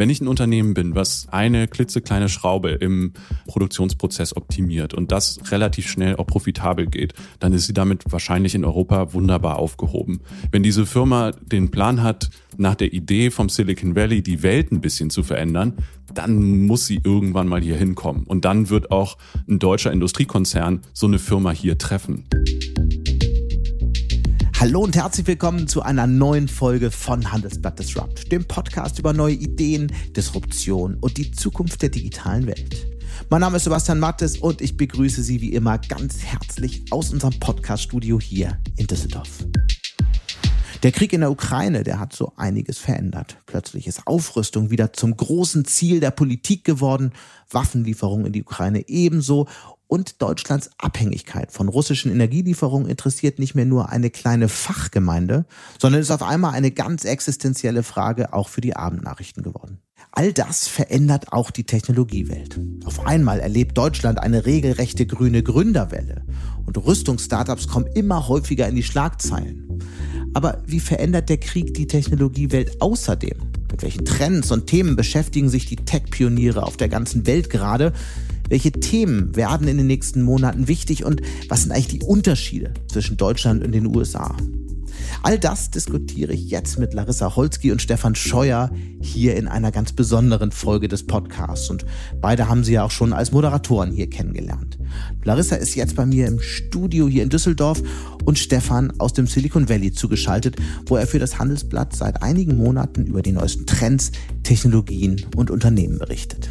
Wenn ich ein Unternehmen bin, was eine klitzekleine Schraube im Produktionsprozess optimiert und das relativ schnell auch profitabel geht, dann ist sie damit wahrscheinlich in Europa wunderbar aufgehoben. Wenn diese Firma den Plan hat, nach der Idee vom Silicon Valley die Welt ein bisschen zu verändern, dann muss sie irgendwann mal hier hinkommen. Und dann wird auch ein deutscher Industriekonzern so eine Firma hier treffen. Hallo und herzlich willkommen zu einer neuen Folge von Handelsblatt Disrupt, dem Podcast über neue Ideen, Disruption und die Zukunft der digitalen Welt. Mein Name ist Sebastian Mattes und ich begrüße Sie wie immer ganz herzlich aus unserem Podcast-Studio hier in Düsseldorf. Der Krieg in der Ukraine, der hat so einiges verändert. Plötzlich ist Aufrüstung wieder zum großen Ziel der Politik geworden, Waffenlieferungen in die Ukraine ebenso und Deutschlands Abhängigkeit von russischen Energielieferungen interessiert nicht mehr nur eine kleine Fachgemeinde, sondern ist auf einmal eine ganz existenzielle Frage auch für die Abendnachrichten geworden. All das verändert auch die Technologiewelt. Auf einmal erlebt Deutschland eine regelrechte grüne Gründerwelle und Rüstungsstartups kommen immer häufiger in die Schlagzeilen. Aber wie verändert der Krieg die Technologiewelt außerdem? Mit welchen Trends und Themen beschäftigen sich die Tech-Pioniere auf der ganzen Welt gerade? Welche Themen werden in den nächsten Monaten wichtig und was sind eigentlich die Unterschiede zwischen Deutschland und den USA? All das diskutiere ich jetzt mit Larissa Holzki und Stefan Scheuer hier in einer ganz besonderen Folge des Podcasts. Und beide haben sie ja auch schon als Moderatoren hier kennengelernt. Larissa ist jetzt bei mir im Studio hier in Düsseldorf und Stefan aus dem Silicon Valley zugeschaltet, wo er für das Handelsblatt seit einigen Monaten über die neuesten Trends, Technologien und Unternehmen berichtet.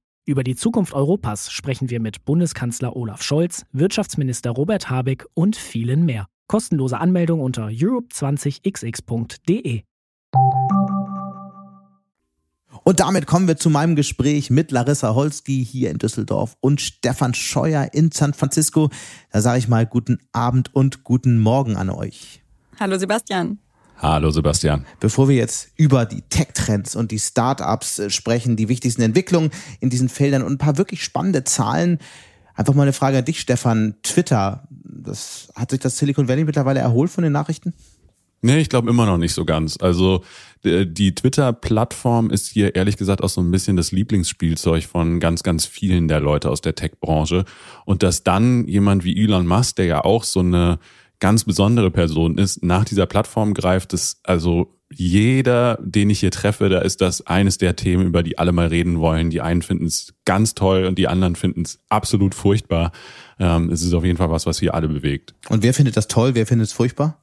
Über die Zukunft Europas sprechen wir mit Bundeskanzler Olaf Scholz, Wirtschaftsminister Robert Habeck und vielen mehr. Kostenlose Anmeldung unter europe20xx.de. Und damit kommen wir zu meinem Gespräch mit Larissa Holski hier in Düsseldorf und Stefan Scheuer in San Francisco. Da sage ich mal guten Abend und guten Morgen an euch. Hallo Sebastian. Hallo Sebastian. Bevor wir jetzt über die Tech-Trends und die Startups äh, sprechen, die wichtigsten Entwicklungen in diesen Feldern und ein paar wirklich spannende Zahlen, einfach mal eine Frage an dich, Stefan. Twitter, das, hat sich das Silicon Valley mittlerweile erholt von den Nachrichten? Nee, ich glaube immer noch nicht so ganz. Also die Twitter-Plattform ist hier ehrlich gesagt auch so ein bisschen das Lieblingsspielzeug von ganz, ganz vielen der Leute aus der Tech-Branche. Und dass dann jemand wie Elon Musk, der ja auch so eine ganz besondere Person ist, nach dieser Plattform greift es also jeder, den ich hier treffe, da ist das eines der Themen, über die alle mal reden wollen. Die einen finden es ganz toll und die anderen finden es absolut furchtbar. Ähm, es ist auf jeden Fall was, was hier alle bewegt. Und wer findet das toll, wer findet es furchtbar?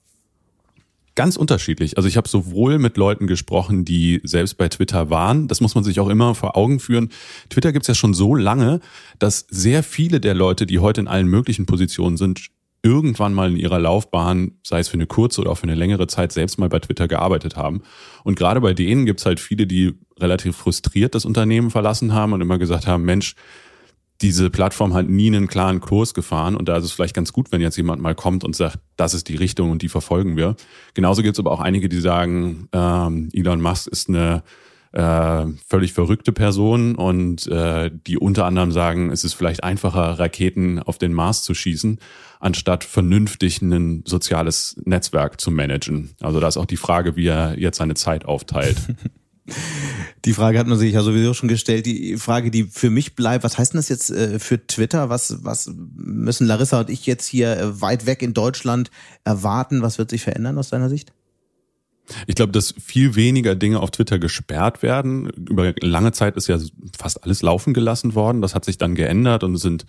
Ganz unterschiedlich. Also ich habe sowohl mit Leuten gesprochen, die selbst bei Twitter waren, das muss man sich auch immer vor Augen führen. Twitter gibt's ja schon so lange, dass sehr viele der Leute, die heute in allen möglichen Positionen sind, irgendwann mal in ihrer Laufbahn, sei es für eine kurze oder auch für eine längere Zeit, selbst mal bei Twitter gearbeitet haben. Und gerade bei denen gibt's halt viele, die relativ frustriert das Unternehmen verlassen haben und immer gesagt haben, Mensch, diese Plattform hat nie einen klaren Kurs gefahren und da ist es vielleicht ganz gut, wenn jetzt jemand mal kommt und sagt, das ist die Richtung und die verfolgen wir. Genauso gibt's aber auch einige, die sagen, ähm, Elon Musk ist eine äh, völlig verrückte Person und äh, die unter anderem sagen, es ist vielleicht einfacher, Raketen auf den Mars zu schießen, anstatt vernünftig ein soziales Netzwerk zu managen. Also da ist auch die Frage, wie er jetzt seine Zeit aufteilt. Die Frage hat man sich ja sowieso schon gestellt. Die Frage, die für mich bleibt, was heißt denn das jetzt äh, für Twitter? Was, was müssen Larissa und ich jetzt hier äh, weit weg in Deutschland erwarten? Was wird sich verändern aus deiner Sicht? Ich glaube, dass viel weniger Dinge auf Twitter gesperrt werden. Über lange Zeit ist ja fast alles laufen gelassen worden. Das hat sich dann geändert und sind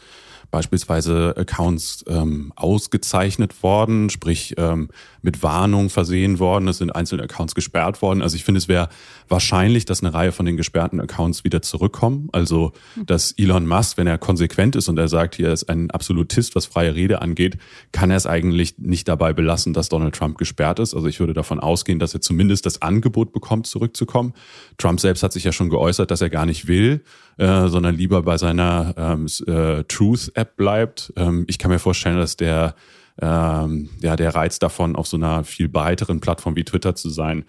beispielsweise Accounts ähm, ausgezeichnet worden, sprich ähm, mit Warnung versehen worden. Es sind einzelne Accounts gesperrt worden. Also ich finde, es wäre wahrscheinlich, dass eine Reihe von den gesperrten Accounts wieder zurückkommen. Also dass Elon Musk, wenn er konsequent ist und er sagt, hier ist ein Absolutist, was freie Rede angeht, kann er es eigentlich nicht dabei belassen, dass Donald Trump gesperrt ist. Also ich würde davon ausgehen, dass er zumindest das Angebot bekommt, zurückzukommen. Trump selbst hat sich ja schon geäußert, dass er gar nicht will, äh, sondern lieber bei seiner ähm, äh, Truth-App bleibt. Ähm, ich kann mir vorstellen, dass der ähm, ja, der Reiz davon, auf so einer viel breiteren Plattform wie Twitter zu sein,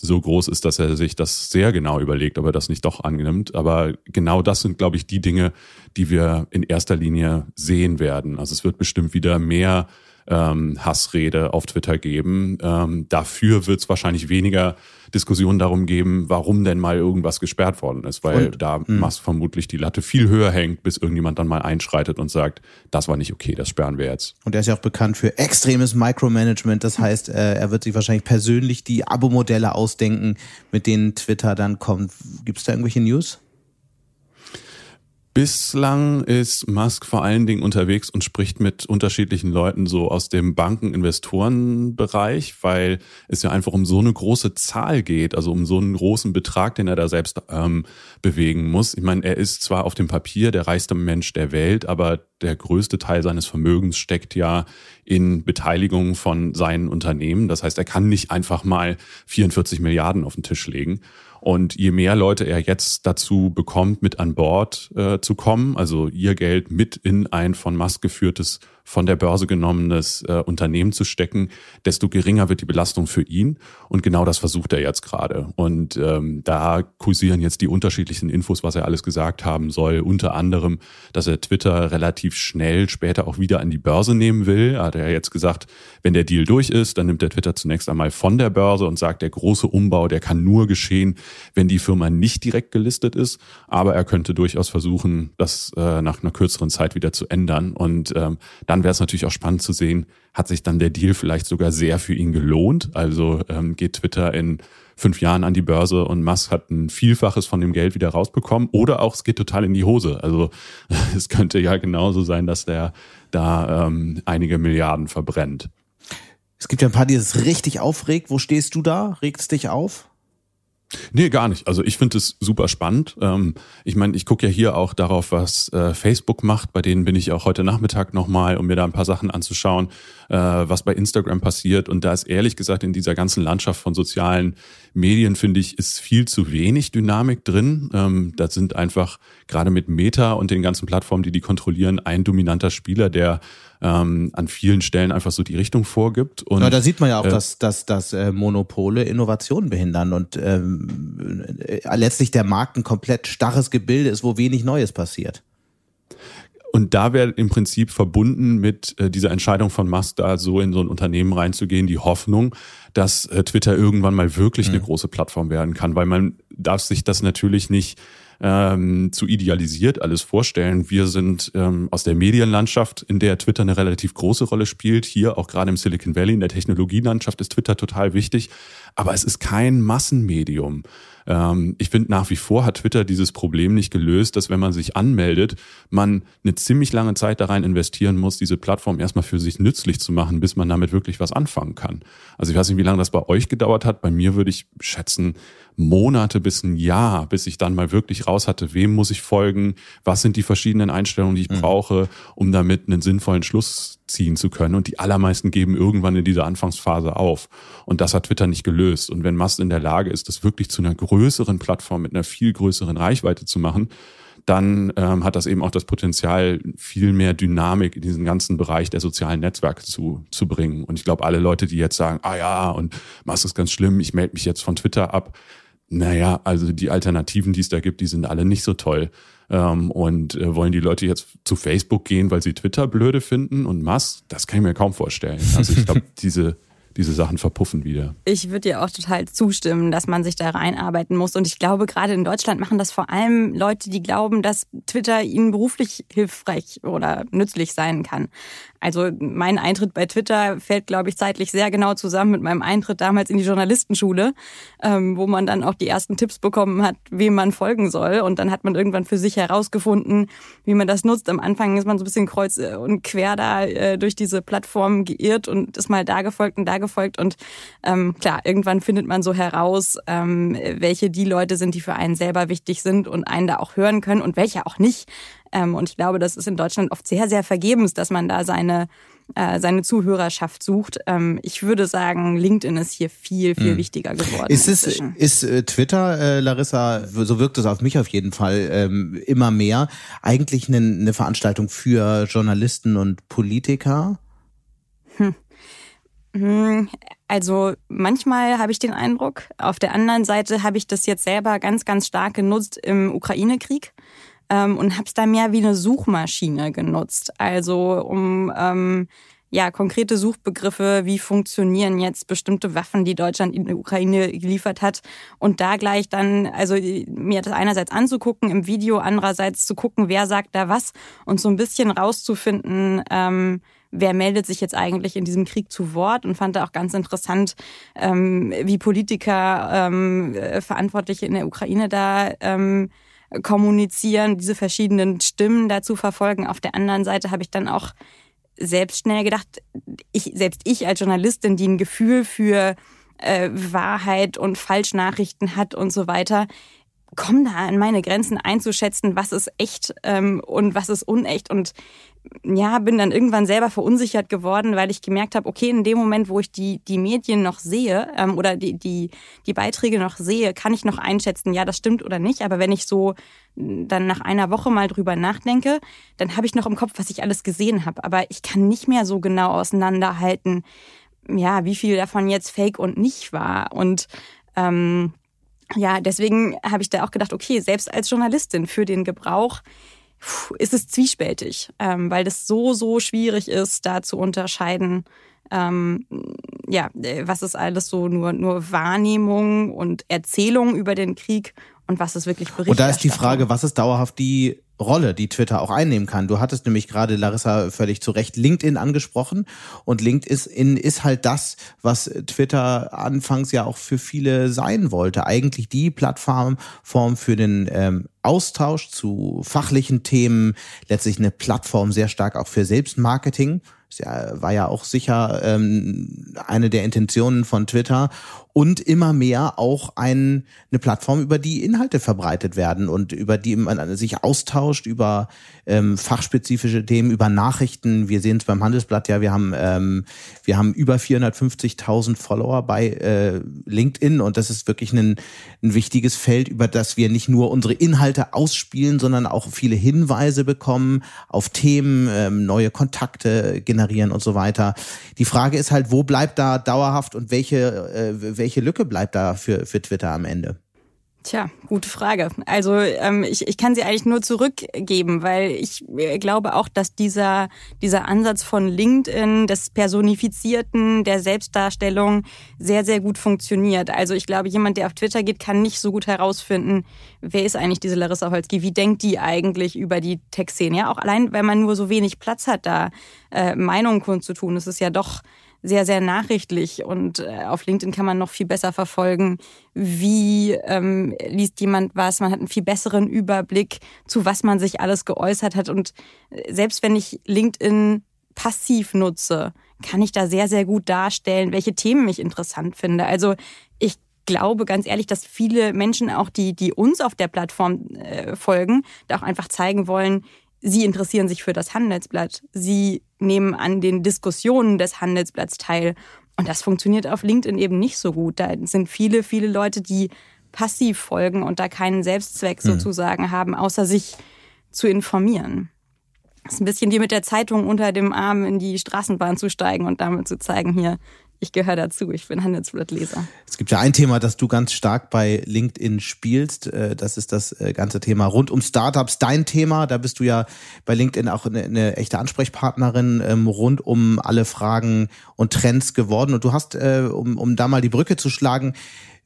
so groß ist, dass er sich das sehr genau überlegt, ob er das nicht doch annimmt. Aber genau das sind, glaube ich, die Dinge, die wir in erster Linie sehen werden. Also es wird bestimmt wieder mehr ähm, Hassrede auf Twitter geben. Ähm, dafür wird es wahrscheinlich weniger Diskussionen darum geben, warum denn mal irgendwas gesperrt worden ist, weil und, da mh. vermutlich die Latte viel höher hängt, bis irgendjemand dann mal einschreitet und sagt, das war nicht okay, das sperren wir jetzt. Und er ist ja auch bekannt für extremes Micromanagement. Das heißt, äh, er wird sich wahrscheinlich persönlich die Abo-Modelle ausdenken, mit denen Twitter dann kommt. Gibt es da irgendwelche News? Bislang ist Musk vor allen Dingen unterwegs und spricht mit unterschiedlichen Leuten so aus dem Banken-Investoren-Bereich, weil es ja einfach um so eine große Zahl geht, also um so einen großen Betrag, den er da selbst ähm, bewegen muss. Ich meine, er ist zwar auf dem Papier der reichste Mensch der Welt, aber der größte Teil seines Vermögens steckt ja in Beteiligung von seinen Unternehmen. Das heißt, er kann nicht einfach mal 44 Milliarden auf den Tisch legen. Und je mehr Leute er jetzt dazu bekommt, mit an Bord äh, zu kommen, also ihr Geld mit in ein von Musk geführtes von der Börse genommenes äh, Unternehmen zu stecken, desto geringer wird die Belastung für ihn. Und genau das versucht er jetzt gerade. Und ähm, da kursieren jetzt die unterschiedlichen Infos, was er alles gesagt haben soll. Unter anderem, dass er Twitter relativ schnell später auch wieder an die Börse nehmen will. Hat er jetzt gesagt, wenn der Deal durch ist, dann nimmt er Twitter zunächst einmal von der Börse und sagt, der große Umbau, der kann nur geschehen, wenn die Firma nicht direkt gelistet ist. Aber er könnte durchaus versuchen, das äh, nach einer kürzeren Zeit wieder zu ändern. Und ähm, dann wäre es natürlich auch spannend zu sehen, hat sich dann der Deal vielleicht sogar sehr für ihn gelohnt? Also ähm, geht Twitter in fünf Jahren an die Börse und Musk hat ein Vielfaches von dem Geld wieder rausbekommen oder auch es geht total in die Hose. Also es könnte ja genauso sein, dass der da ähm, einige Milliarden verbrennt. Es gibt ja ein paar, die es richtig aufregt. Wo stehst du da? Regt es dich auf? Nee, gar nicht. Also ich finde es super spannend. Ähm, ich meine, ich gucke ja hier auch darauf, was äh, Facebook macht. Bei denen bin ich auch heute Nachmittag nochmal, um mir da ein paar Sachen anzuschauen, äh, was bei Instagram passiert. Und da ist ehrlich gesagt in dieser ganzen Landschaft von sozialen Medien, finde ich, ist viel zu wenig Dynamik drin. Ähm, da sind einfach gerade mit Meta und den ganzen Plattformen, die die kontrollieren, ein dominanter Spieler, der ähm, an vielen Stellen einfach so die Richtung vorgibt. Und, ja, da sieht man ja auch, äh, dass, dass, dass äh, Monopole Innovationen behindern und ähm, äh, letztlich der Markt ein komplett starres Gebilde ist, wo wenig Neues passiert. Und da wäre im Prinzip verbunden mit äh, dieser Entscheidung von Musk, da so in so ein Unternehmen reinzugehen, die Hoffnung, dass äh, Twitter irgendwann mal wirklich mhm. eine große Plattform werden kann, weil man darf sich das natürlich nicht ähm, zu idealisiert alles vorstellen. Wir sind ähm, aus der Medienlandschaft, in der Twitter eine relativ große Rolle spielt. Hier auch gerade im Silicon Valley, in der Technologielandschaft ist Twitter total wichtig. Aber es ist kein Massenmedium. Ähm, ich finde nach wie vor hat Twitter dieses Problem nicht gelöst, dass wenn man sich anmeldet, man eine ziemlich lange Zeit da rein investieren muss, diese Plattform erstmal für sich nützlich zu machen, bis man damit wirklich was anfangen kann. Also ich weiß nicht, wie lange das bei euch gedauert hat. Bei mir würde ich schätzen, Monate bis ein Jahr, bis ich dann mal wirklich raus hatte, wem muss ich folgen, was sind die verschiedenen Einstellungen, die ich mhm. brauche, um damit einen sinnvollen Schluss ziehen zu können. Und die allermeisten geben irgendwann in dieser Anfangsphase auf. Und das hat Twitter nicht gelöst. Und wenn Musk in der Lage ist, das wirklich zu einer größeren Plattform mit einer viel größeren Reichweite zu machen, dann ähm, hat das eben auch das Potenzial, viel mehr Dynamik in diesen ganzen Bereich der sozialen Netzwerke zu, zu bringen. Und ich glaube, alle Leute, die jetzt sagen, ah ja, und Musk ist ganz schlimm, ich melde mich jetzt von Twitter ab, naja, also die Alternativen, die es da gibt, die sind alle nicht so toll. Ähm, und äh, wollen die Leute jetzt zu Facebook gehen, weil sie Twitter blöde finden und Musk? Das kann ich mir kaum vorstellen. Also ich glaube, diese diese Sachen verpuffen wieder. Ich würde dir auch total zustimmen, dass man sich da reinarbeiten muss. Und ich glaube, gerade in Deutschland machen das vor allem Leute, die glauben, dass Twitter ihnen beruflich hilfreich oder nützlich sein kann. Also mein Eintritt bei Twitter fällt, glaube ich, zeitlich sehr genau zusammen mit meinem Eintritt damals in die Journalistenschule, ähm, wo man dann auch die ersten Tipps bekommen hat, wem man folgen soll. Und dann hat man irgendwann für sich herausgefunden, wie man das nutzt. Am Anfang ist man so ein bisschen kreuz äh, und quer da äh, durch diese Plattform geirrt und ist mal da gefolgt und da gefolgt. Und ähm, klar, irgendwann findet man so heraus, ähm, welche die Leute sind, die für einen selber wichtig sind und einen da auch hören können und welche auch nicht. Ähm, und ich glaube, das ist in Deutschland oft sehr, sehr vergebens, dass man da seine äh, seine Zuhörerschaft sucht. Ähm, ich würde sagen, LinkedIn ist hier viel, viel mhm. wichtiger geworden. Ist es, ist äh, Twitter, äh, Larissa, so wirkt es auf mich auf jeden Fall ähm, immer mehr, eigentlich eine, eine Veranstaltung für Journalisten und Politiker? Hm. hm also manchmal habe ich den Eindruck. Auf der anderen Seite habe ich das jetzt selber ganz, ganz stark genutzt im Ukraine-Krieg ähm, und habe es da mehr wie eine Suchmaschine genutzt. Also um ähm, ja konkrete Suchbegriffe, wie funktionieren jetzt bestimmte Waffen, die Deutschland in die Ukraine geliefert hat und da gleich dann also mir das einerseits anzugucken im Video, andererseits zu gucken, wer sagt da was und so ein bisschen rauszufinden. Ähm, wer meldet sich jetzt eigentlich in diesem Krieg zu Wort und fand da auch ganz interessant, ähm, wie Politiker, ähm, äh, Verantwortliche in der Ukraine da ähm, kommunizieren, diese verschiedenen Stimmen dazu verfolgen. Auf der anderen Seite habe ich dann auch selbst schnell gedacht, ich, selbst ich als Journalistin, die ein Gefühl für äh, Wahrheit und Falschnachrichten hat und so weiter, komme da an meine Grenzen einzuschätzen, was ist echt ähm, und was ist unecht. Und ja, bin dann irgendwann selber verunsichert geworden, weil ich gemerkt habe, okay, in dem Moment, wo ich die, die Medien noch sehe ähm, oder die, die, die Beiträge noch sehe, kann ich noch einschätzen, ja, das stimmt oder nicht. Aber wenn ich so dann nach einer Woche mal drüber nachdenke, dann habe ich noch im Kopf, was ich alles gesehen habe. Aber ich kann nicht mehr so genau auseinanderhalten, ja, wie viel davon jetzt fake und nicht war. Und ähm, ja, deswegen habe ich da auch gedacht, okay, selbst als Journalistin für den Gebrauch ist es zwiespältig, ähm, weil das so, so schwierig ist, da zu unterscheiden, ähm, ja, was ist alles so nur, nur Wahrnehmung und Erzählung über den Krieg und was ist wirklich Berichterstattung. Und da ist die Frage, was ist dauerhaft die Rolle, die Twitter auch einnehmen kann. Du hattest nämlich gerade, Larissa, völlig zu Recht LinkedIn angesprochen. Und LinkedIn ist halt das, was Twitter anfangs ja auch für viele sein wollte. Eigentlich die Plattform für den ähm, Austausch zu fachlichen Themen, letztlich eine Plattform sehr stark auch für Selbstmarketing. Das war ja auch sicher ähm, eine der Intentionen von Twitter und immer mehr auch ein, eine Plattform, über die Inhalte verbreitet werden und über die man sich austauscht, über ähm, fachspezifische Themen, über Nachrichten. Wir sehen es beim Handelsblatt ja, wir haben, ähm, wir haben über 450.000 Follower bei äh, LinkedIn und das ist wirklich ein, ein wichtiges Feld, über das wir nicht nur unsere Inhalte ausspielen, sondern auch viele Hinweise bekommen auf Themen, ähm, neue Kontakte generieren und so weiter. Die Frage ist halt, wo bleibt da dauerhaft und welche, äh, welche Lücke bleibt da für, für Twitter am Ende? Tja, gute Frage. Also ähm, ich, ich kann sie eigentlich nur zurückgeben, weil ich äh, glaube auch, dass dieser, dieser Ansatz von LinkedIn, des Personifizierten, der Selbstdarstellung sehr, sehr gut funktioniert. Also ich glaube, jemand, der auf Twitter geht, kann nicht so gut herausfinden, wer ist eigentlich diese Larissa Holzki, wie denkt die eigentlich über die Tech-Szene. Ja, auch allein, weil man nur so wenig Platz hat, da äh, Meinungen kundzutun. Es ist ja doch sehr, sehr nachrichtlich und äh, auf LinkedIn kann man noch viel besser verfolgen, wie ähm, liest jemand was, man hat einen viel besseren Überblick, zu was man sich alles geäußert hat und äh, selbst wenn ich LinkedIn passiv nutze, kann ich da sehr, sehr gut darstellen, welche Themen ich interessant finde. Also ich glaube ganz ehrlich, dass viele Menschen auch, die, die uns auf der Plattform äh, folgen, da auch einfach zeigen wollen, Sie interessieren sich für das Handelsblatt. Sie nehmen an den Diskussionen des Handelsblatts teil. Und das funktioniert auf LinkedIn eben nicht so gut. Da sind viele, viele Leute, die passiv folgen und da keinen Selbstzweck mhm. sozusagen haben, außer sich zu informieren. Das ist ein bisschen wie mit der Zeitung unter dem Arm in die Straßenbahn zu steigen und damit zu zeigen, hier, ich gehöre dazu, ich bin Handelsblattleser. Es gibt ja ein Thema, das du ganz stark bei LinkedIn spielst. Äh, das ist das äh, ganze Thema rund um Startups. Dein Thema, da bist du ja bei LinkedIn auch eine, eine echte Ansprechpartnerin ähm, rund um alle Fragen und Trends geworden. Und du hast, äh, um, um da mal die Brücke zu schlagen,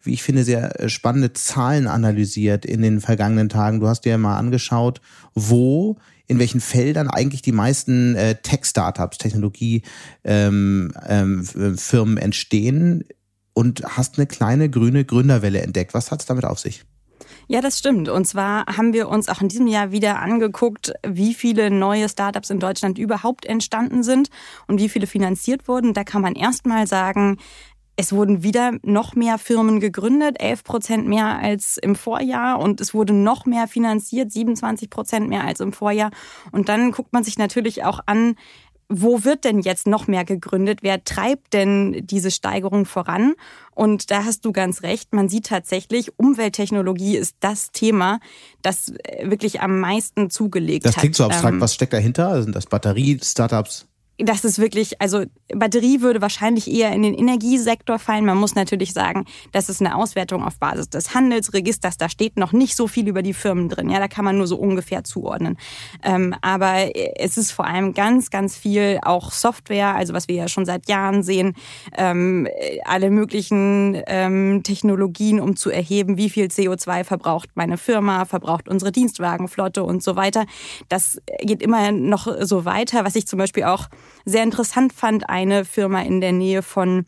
wie ich finde, sehr spannende Zahlen analysiert in den vergangenen Tagen. Du hast dir ja mal angeschaut, wo in welchen Feldern eigentlich die meisten äh, Tech-Startups, Technologiefirmen ähm, ähm, entstehen und hast eine kleine grüne Gründerwelle entdeckt. Was hat es damit auf sich? Ja, das stimmt. Und zwar haben wir uns auch in diesem Jahr wieder angeguckt, wie viele neue Startups in Deutschland überhaupt entstanden sind und wie viele finanziert wurden. Da kann man erstmal sagen, es wurden wieder noch mehr Firmen gegründet, 11 Prozent mehr als im Vorjahr und es wurde noch mehr finanziert, 27 Prozent mehr als im Vorjahr. Und dann guckt man sich natürlich auch an, wo wird denn jetzt noch mehr gegründet? Wer treibt denn diese Steigerung voran? Und da hast du ganz recht. Man sieht tatsächlich, Umwelttechnologie ist das Thema, das äh, wirklich am meisten zugelegt hat. Das klingt so abstrakt. Ähm, Was steckt dahinter? Sind das Batterie-Startups? Das ist wirklich, also Batterie würde wahrscheinlich eher in den Energiesektor fallen. Man muss natürlich sagen, das ist eine Auswertung auf Basis des Handelsregisters. Da steht noch nicht so viel über die Firmen drin. Ja, da kann man nur so ungefähr zuordnen. Ähm, aber es ist vor allem ganz, ganz viel auch Software, also was wir ja schon seit Jahren sehen, ähm, alle möglichen ähm, Technologien, um zu erheben, wie viel CO2 verbraucht meine Firma, verbraucht unsere Dienstwagenflotte und so weiter. Das geht immer noch so weiter, was ich zum Beispiel auch sehr interessant fand, eine Firma in der Nähe von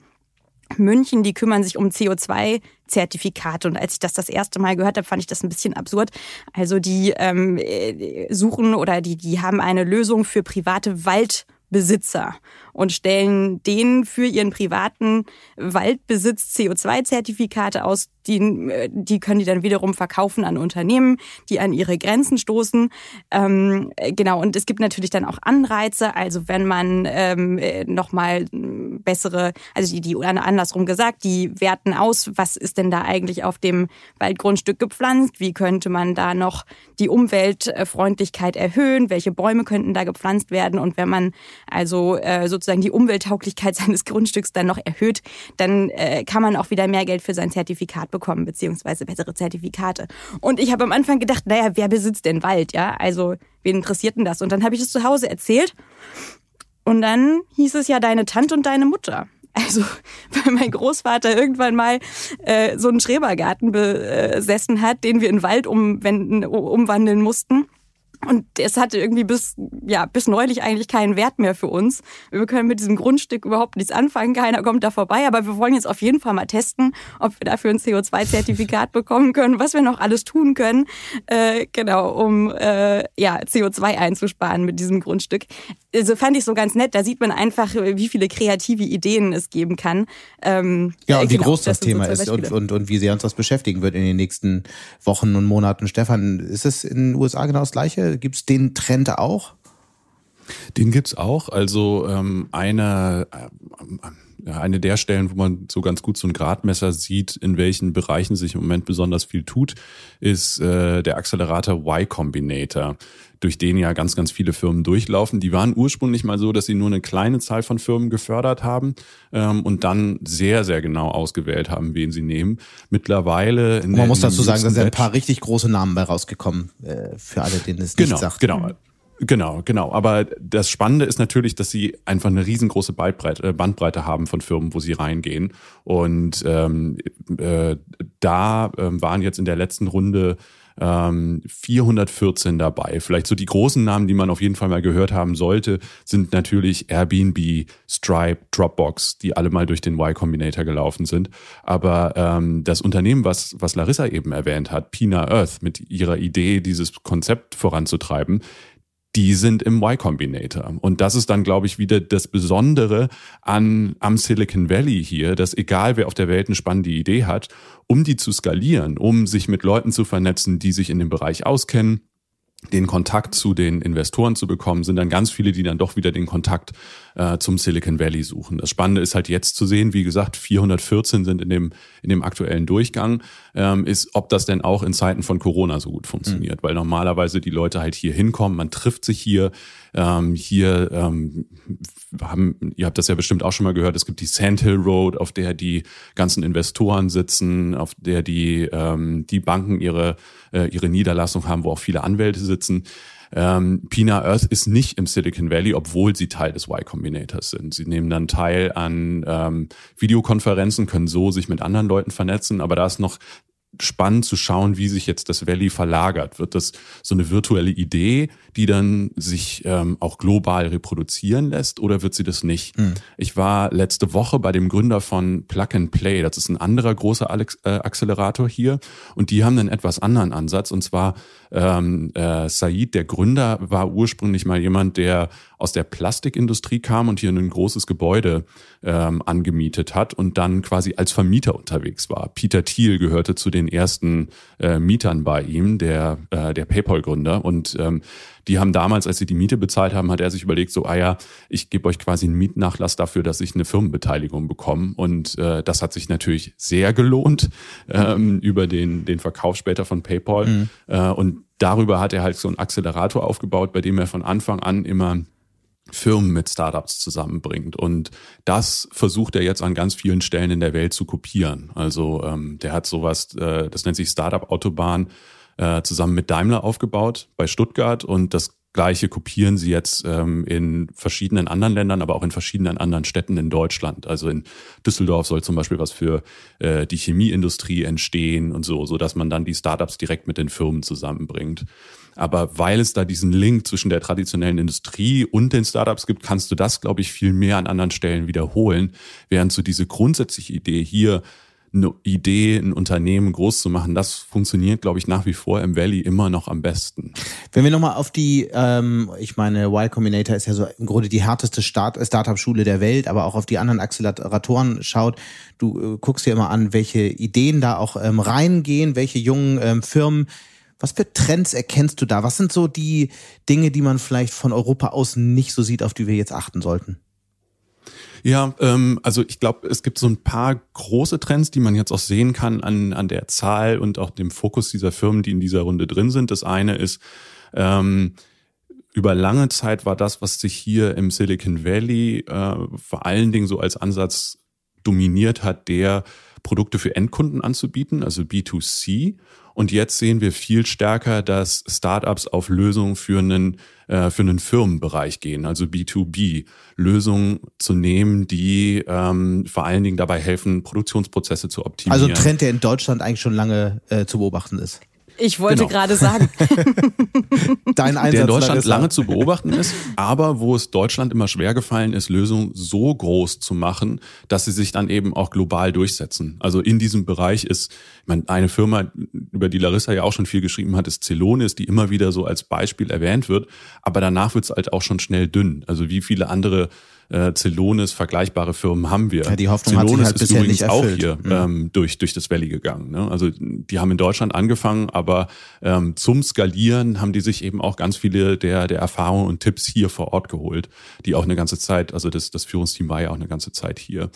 München, die kümmern sich um CO2-Zertifikate. Und als ich das das erste Mal gehört habe, fand ich das ein bisschen absurd. Also die ähm, äh, suchen oder die, die haben eine Lösung für private Waldbesitzer und stellen denen für ihren privaten Waldbesitz CO2-Zertifikate aus. Die, äh, die können die dann wiederum verkaufen an Unternehmen, die an ihre Grenzen stoßen. Ähm, genau, und es gibt natürlich dann auch Anreize. Also wenn man ähm, nochmal bessere, also die, die andersrum gesagt, die werten aus, was ist denn da eigentlich auf dem Waldgrundstück gepflanzt? Wie könnte man da noch die Umweltfreundlichkeit erhöhen? Welche Bäume könnten da gepflanzt werden? Und wenn man also äh, sozusagen sozusagen die Umwelttauglichkeit seines Grundstücks dann noch erhöht, dann äh, kann man auch wieder mehr Geld für sein Zertifikat bekommen, beziehungsweise bessere Zertifikate. Und ich habe am Anfang gedacht, naja, wer besitzt denn Wald, ja? Also, wen interessiert denn das? Und dann habe ich das zu Hause erzählt. Und dann hieß es ja deine Tante und deine Mutter. Also, weil mein Großvater irgendwann mal äh, so einen Schrebergarten besessen hat, den wir in Wald umwenden, umwandeln mussten. Und es hatte irgendwie bis, ja, bis neulich eigentlich keinen Wert mehr für uns. Wir können mit diesem Grundstück überhaupt nichts anfangen, keiner kommt da vorbei, aber wir wollen jetzt auf jeden Fall mal testen, ob wir dafür ein CO2-Zertifikat bekommen können, was wir noch alles tun können, äh, genau, um äh, ja, CO2 einzusparen mit diesem Grundstück. Also fand ich so ganz nett, da sieht man einfach, wie viele kreative Ideen es geben kann. Ähm, ja, und wie genau, groß das, das Thema so ist und, und, und wie sehr uns das beschäftigen wird in den nächsten Wochen und Monaten. Stefan, ist es in den USA genau das Gleiche? Gibt es den Trend auch? Den gibt's auch. Also ähm, eine, äh, eine der Stellen, wo man so ganz gut so ein Gradmesser sieht, in welchen Bereichen sich im Moment besonders viel tut, ist äh, der Accelerator Y Combinator, durch den ja ganz, ganz viele Firmen durchlaufen. Die waren ursprünglich mal so, dass sie nur eine kleine Zahl von Firmen gefördert haben ähm, und dann sehr, sehr genau ausgewählt haben, wen sie nehmen. Mittlerweile. man muss dazu sagen, da sind ein paar richtig große Namen bei rausgekommen, äh, für alle, denen es genau, nicht sagt. Genau, Genau, genau. Aber das Spannende ist natürlich, dass sie einfach eine riesengroße Bandbreite, äh, Bandbreite haben von Firmen, wo sie reingehen. Und ähm, äh, da ähm, waren jetzt in der letzten Runde ähm, 414 dabei. Vielleicht so die großen Namen, die man auf jeden Fall mal gehört haben sollte, sind natürlich Airbnb, Stripe, Dropbox, die alle mal durch den Y Combinator gelaufen sind. Aber ähm, das Unternehmen, was, was Larissa eben erwähnt hat, Pina Earth, mit ihrer Idee, dieses Konzept voranzutreiben, die sind im Y Combinator. Und das ist dann, glaube ich, wieder das Besondere an, am Silicon Valley hier, dass egal wer auf der Welt eine spannende Idee hat, um die zu skalieren, um sich mit Leuten zu vernetzen, die sich in dem Bereich auskennen, den Kontakt zu den Investoren zu bekommen, sind dann ganz viele, die dann doch wieder den Kontakt äh, zum Silicon Valley suchen. Das Spannende ist halt jetzt zu sehen, wie gesagt, 414 sind in dem, in dem aktuellen Durchgang, ähm, ist, ob das denn auch in Zeiten von Corona so gut funktioniert. Mhm. Weil normalerweise die Leute halt hier hinkommen, man trifft sich hier, ähm, hier ähm, haben, ihr habt das ja bestimmt auch schon mal gehört, es gibt die Sandhill Road, auf der die ganzen Investoren sitzen, auf der die, ähm, die Banken ihre, äh, ihre Niederlassung haben, wo auch viele Anwälte sitzen. Ähm, Pina Earth ist nicht im Silicon Valley, obwohl sie Teil des Y Combinators sind. Sie nehmen dann teil an ähm, Videokonferenzen, können so sich mit anderen Leuten vernetzen, aber da ist noch spannend zu schauen, wie sich jetzt das Valley verlagert. Wird das so eine virtuelle Idee, die dann sich ähm, auch global reproduzieren lässt oder wird sie das nicht? Mhm. Ich war letzte Woche bei dem Gründer von Plug and Play, das ist ein anderer großer Alex, äh, Accelerator hier und die haben einen etwas anderen Ansatz und zwar ähm, äh, Said, der Gründer, war ursprünglich mal jemand, der aus der Plastikindustrie kam und hier ein großes Gebäude ähm, angemietet hat und dann quasi als Vermieter unterwegs war. Peter Thiel gehörte zu den ersten äh, Mietern bei ihm, der, äh, der PayPal-Gründer. Und ähm, die haben damals, als sie die Miete bezahlt haben, hat er sich überlegt, so, ah ja, ich gebe euch quasi einen Mietnachlass dafür, dass ich eine Firmenbeteiligung bekomme. Und äh, das hat sich natürlich sehr gelohnt ähm, über den, den Verkauf später von PayPal. Mhm. Äh, und darüber hat er halt so einen Accelerator aufgebaut, bei dem er von Anfang an immer Firmen mit Startups zusammenbringt. Und das versucht er jetzt an ganz vielen Stellen in der Welt zu kopieren. Also ähm, der hat sowas, äh, das nennt sich Startup Autobahn, äh, zusammen mit Daimler aufgebaut bei Stuttgart und das Gleiche kopieren sie jetzt ähm, in verschiedenen anderen Ländern, aber auch in verschiedenen anderen Städten in Deutschland. Also in Düsseldorf soll zum Beispiel was für äh, die Chemieindustrie entstehen und so, so dass man dann die Startups direkt mit den Firmen zusammenbringt. Aber weil es da diesen Link zwischen der traditionellen Industrie und den Startups gibt, kannst du das, glaube ich, viel mehr an anderen Stellen wiederholen, während so diese grundsätzliche Idee hier eine Idee, ein Unternehmen groß zu machen, das funktioniert, glaube ich, nach wie vor im Valley immer noch am besten. Wenn wir nochmal auf die, ähm, ich meine, Y Combinator ist ja so im Grunde die härteste Start Startup-Schule der Welt, aber auch auf die anderen Acceleratoren schaut, du äh, guckst dir immer an, welche Ideen da auch ähm, reingehen, welche jungen ähm, Firmen was für Trends erkennst du da? Was sind so die Dinge, die man vielleicht von Europa aus nicht so sieht, auf die wir jetzt achten sollten? Ja, ähm, also ich glaube, es gibt so ein paar große Trends, die man jetzt auch sehen kann an, an der Zahl und auch dem Fokus dieser Firmen, die in dieser Runde drin sind. Das eine ist, ähm, über lange Zeit war das, was sich hier im Silicon Valley äh, vor allen Dingen so als Ansatz dominiert hat, der Produkte für Endkunden anzubieten, also B2C. Und jetzt sehen wir viel stärker, dass Startups auf Lösungen für einen, äh, für einen Firmenbereich gehen, also B2B. Lösungen zu nehmen, die ähm, vor allen Dingen dabei helfen, Produktionsprozesse zu optimieren. Also ein Trend, der in Deutschland eigentlich schon lange äh, zu beobachten ist. Ich wollte genau. gerade sagen. Dein Einsatz der in Deutschland lange zu beobachten ist, aber wo es Deutschland immer schwer gefallen ist, Lösungen so groß zu machen, dass sie sich dann eben auch global durchsetzen. Also in diesem Bereich ist, ich meine, eine Firma, über die Larissa ja auch schon viel geschrieben hat, ist Celonis, die immer wieder so als Beispiel erwähnt wird, aber danach wird es halt auch schon schnell dünn. Also wie viele andere äh, Celonis vergleichbare Firmen haben wir. Ja, die Hoffnung Celonis hat sich halt ist übrigens auch hier mhm. ähm, durch, durch das Valley gegangen. Ne? Also die haben in Deutschland angefangen, aber ähm, zum Skalieren haben die sich eben auch ganz viele der, der Erfahrungen und Tipps hier vor Ort geholt, die auch eine ganze Zeit, also das, das Führungsteam war ja auch eine ganze Zeit hier.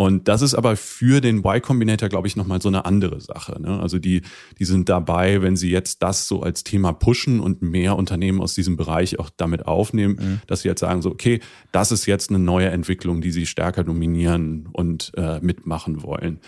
Und das ist aber für den Y Combinator, glaube ich, nochmal so eine andere Sache. Ne? Also die, die sind dabei, wenn sie jetzt das so als Thema pushen und mehr Unternehmen aus diesem Bereich auch damit aufnehmen, mhm. dass sie jetzt sagen, so, okay, das ist jetzt eine neue Entwicklung, die sie stärker dominieren und äh, mitmachen wollen.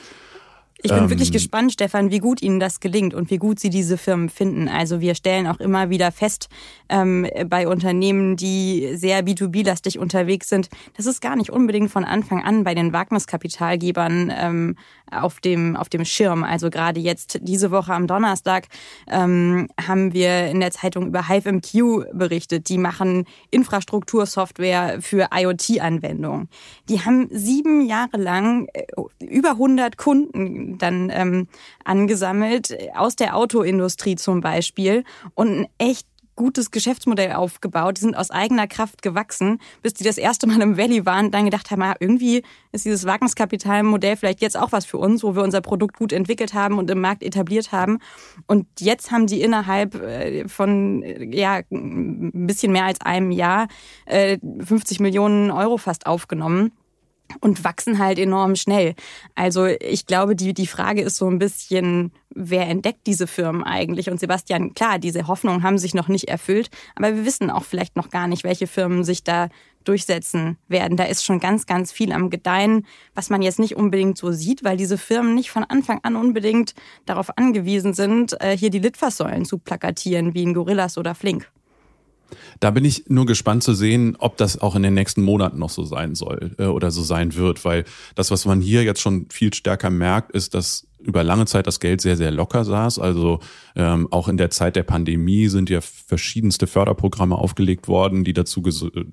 Ich bin ähm, wirklich gespannt, Stefan, wie gut Ihnen das gelingt und wie gut Sie diese Firmen finden. Also wir stellen auch immer wieder fest ähm, bei Unternehmen, die sehr B2B-lastig unterwegs sind, dass es gar nicht unbedingt von Anfang an bei den Wagniskapitalgebern ähm, auf dem, auf dem Schirm. Also gerade jetzt diese Woche am Donnerstag ähm, haben wir in der Zeitung über HiveMQ berichtet. Die machen Infrastruktursoftware für IoT-Anwendungen. Die haben sieben Jahre lang äh, über 100 Kunden dann ähm, angesammelt, aus der Autoindustrie zum Beispiel und ein echt gutes Geschäftsmodell aufgebaut. Die sind aus eigener Kraft gewachsen, bis die das erste Mal im Valley waren und dann gedacht haben, ja, irgendwie ist dieses Wagniskapitalmodell vielleicht jetzt auch was für uns, wo wir unser Produkt gut entwickelt haben und im Markt etabliert haben. Und jetzt haben die innerhalb äh, von ja ein bisschen mehr als einem Jahr 50 äh, Millionen Euro fast aufgenommen und wachsen halt enorm schnell. Also ich glaube, die, die Frage ist so ein bisschen, wer entdeckt diese Firmen eigentlich? Und Sebastian, klar, diese Hoffnungen haben sich noch nicht erfüllt, aber wir wissen auch vielleicht noch gar nicht, welche Firmen sich da durchsetzen werden. Da ist schon ganz, ganz viel am Gedeihen, was man jetzt nicht unbedingt so sieht, weil diese Firmen nicht von Anfang an unbedingt darauf angewiesen sind, äh, hier die Litfaßsäulen zu plakatieren, wie in Gorillas oder Flink. Da bin ich nur gespannt zu sehen, ob das auch in den nächsten Monaten noch so sein soll äh, oder so sein wird, weil das, was man hier jetzt schon viel stärker merkt, ist, dass über lange Zeit das Geld sehr, sehr locker saß. Also ähm, auch in der Zeit der Pandemie sind ja verschiedenste Förderprogramme aufgelegt worden, die dazu,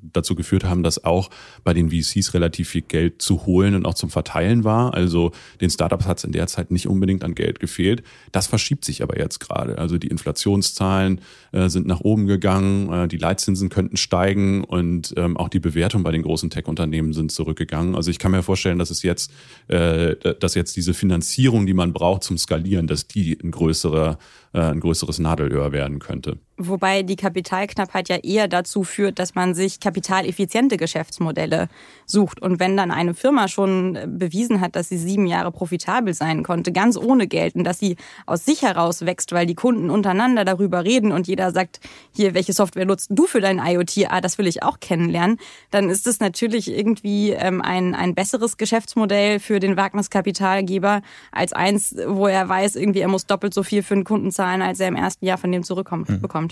dazu geführt haben, dass auch bei den VCs relativ viel Geld zu holen und auch zum Verteilen war. Also den Startups hat es in der Zeit nicht unbedingt an Geld gefehlt. Das verschiebt sich aber jetzt gerade. Also die Inflationszahlen äh, sind nach oben gegangen, äh, die Leitzinsen könnten steigen und ähm, auch die Bewertung bei den großen Tech-Unternehmen sind zurückgegangen. Also ich kann mir vorstellen, dass es jetzt, äh, dass jetzt diese Finanzierung, die man braucht zum Skalieren, dass die ein größerer ein größeres Nadelöhr werden könnte. Wobei die Kapitalknappheit ja eher dazu führt, dass man sich kapitaleffiziente Geschäftsmodelle sucht. Und wenn dann eine Firma schon bewiesen hat, dass sie sieben Jahre profitabel sein konnte, ganz ohne Geld und dass sie aus sich heraus wächst, weil die Kunden untereinander darüber reden und jeder sagt, hier, welche Software nutzt du für dein IoT? Ah, das will ich auch kennenlernen. Dann ist es natürlich irgendwie ähm, ein, ein besseres Geschäftsmodell für den Wagniskapitalgeber als eins, wo er weiß, irgendwie er muss doppelt so viel für einen Kunden zahlen, als er im ersten Jahr von dem zurückbekommt. Mhm.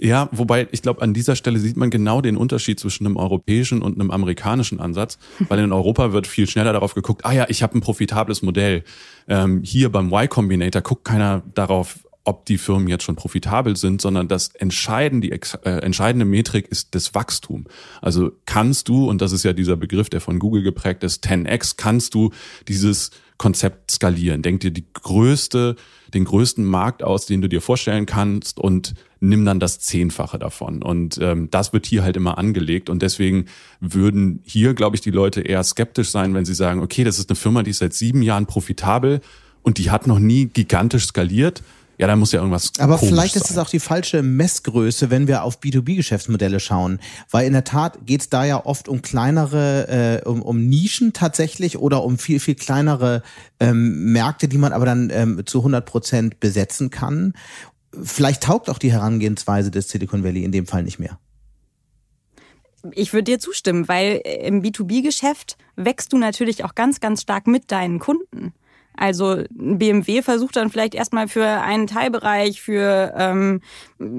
Ja, wobei ich glaube, an dieser Stelle sieht man genau den Unterschied zwischen einem europäischen und einem amerikanischen Ansatz, weil in Europa wird viel schneller darauf geguckt, ah ja, ich habe ein profitables Modell. Ähm, hier beim Y Combinator guckt keiner darauf, ob die Firmen jetzt schon profitabel sind, sondern das entscheidende, die äh, entscheidende Metrik ist das Wachstum. Also kannst du, und das ist ja dieser Begriff, der von Google geprägt ist, 10x, kannst du dieses Konzept skalieren. Denk dir die größte, den größten Markt aus, den du dir vorstellen kannst und nimm dann das Zehnfache davon. Und ähm, das wird hier halt immer angelegt. Und deswegen würden hier, glaube ich, die Leute eher skeptisch sein, wenn sie sagen, okay, das ist eine Firma, die ist seit sieben Jahren profitabel und die hat noch nie gigantisch skaliert ja, da muss ja irgendwas. Aber vielleicht ist es auch die falsche Messgröße, wenn wir auf B2B-Geschäftsmodelle schauen. Weil in der Tat geht es da ja oft um kleinere, äh, um, um Nischen tatsächlich oder um viel, viel kleinere ähm, Märkte, die man aber dann ähm, zu 100 Prozent besetzen kann. Vielleicht taugt auch die Herangehensweise des Silicon Valley in dem Fall nicht mehr. Ich würde dir zustimmen, weil im B2B-Geschäft wächst du natürlich auch ganz, ganz stark mit deinen Kunden. Also BMW versucht dann vielleicht erstmal für einen Teilbereich, für ähm,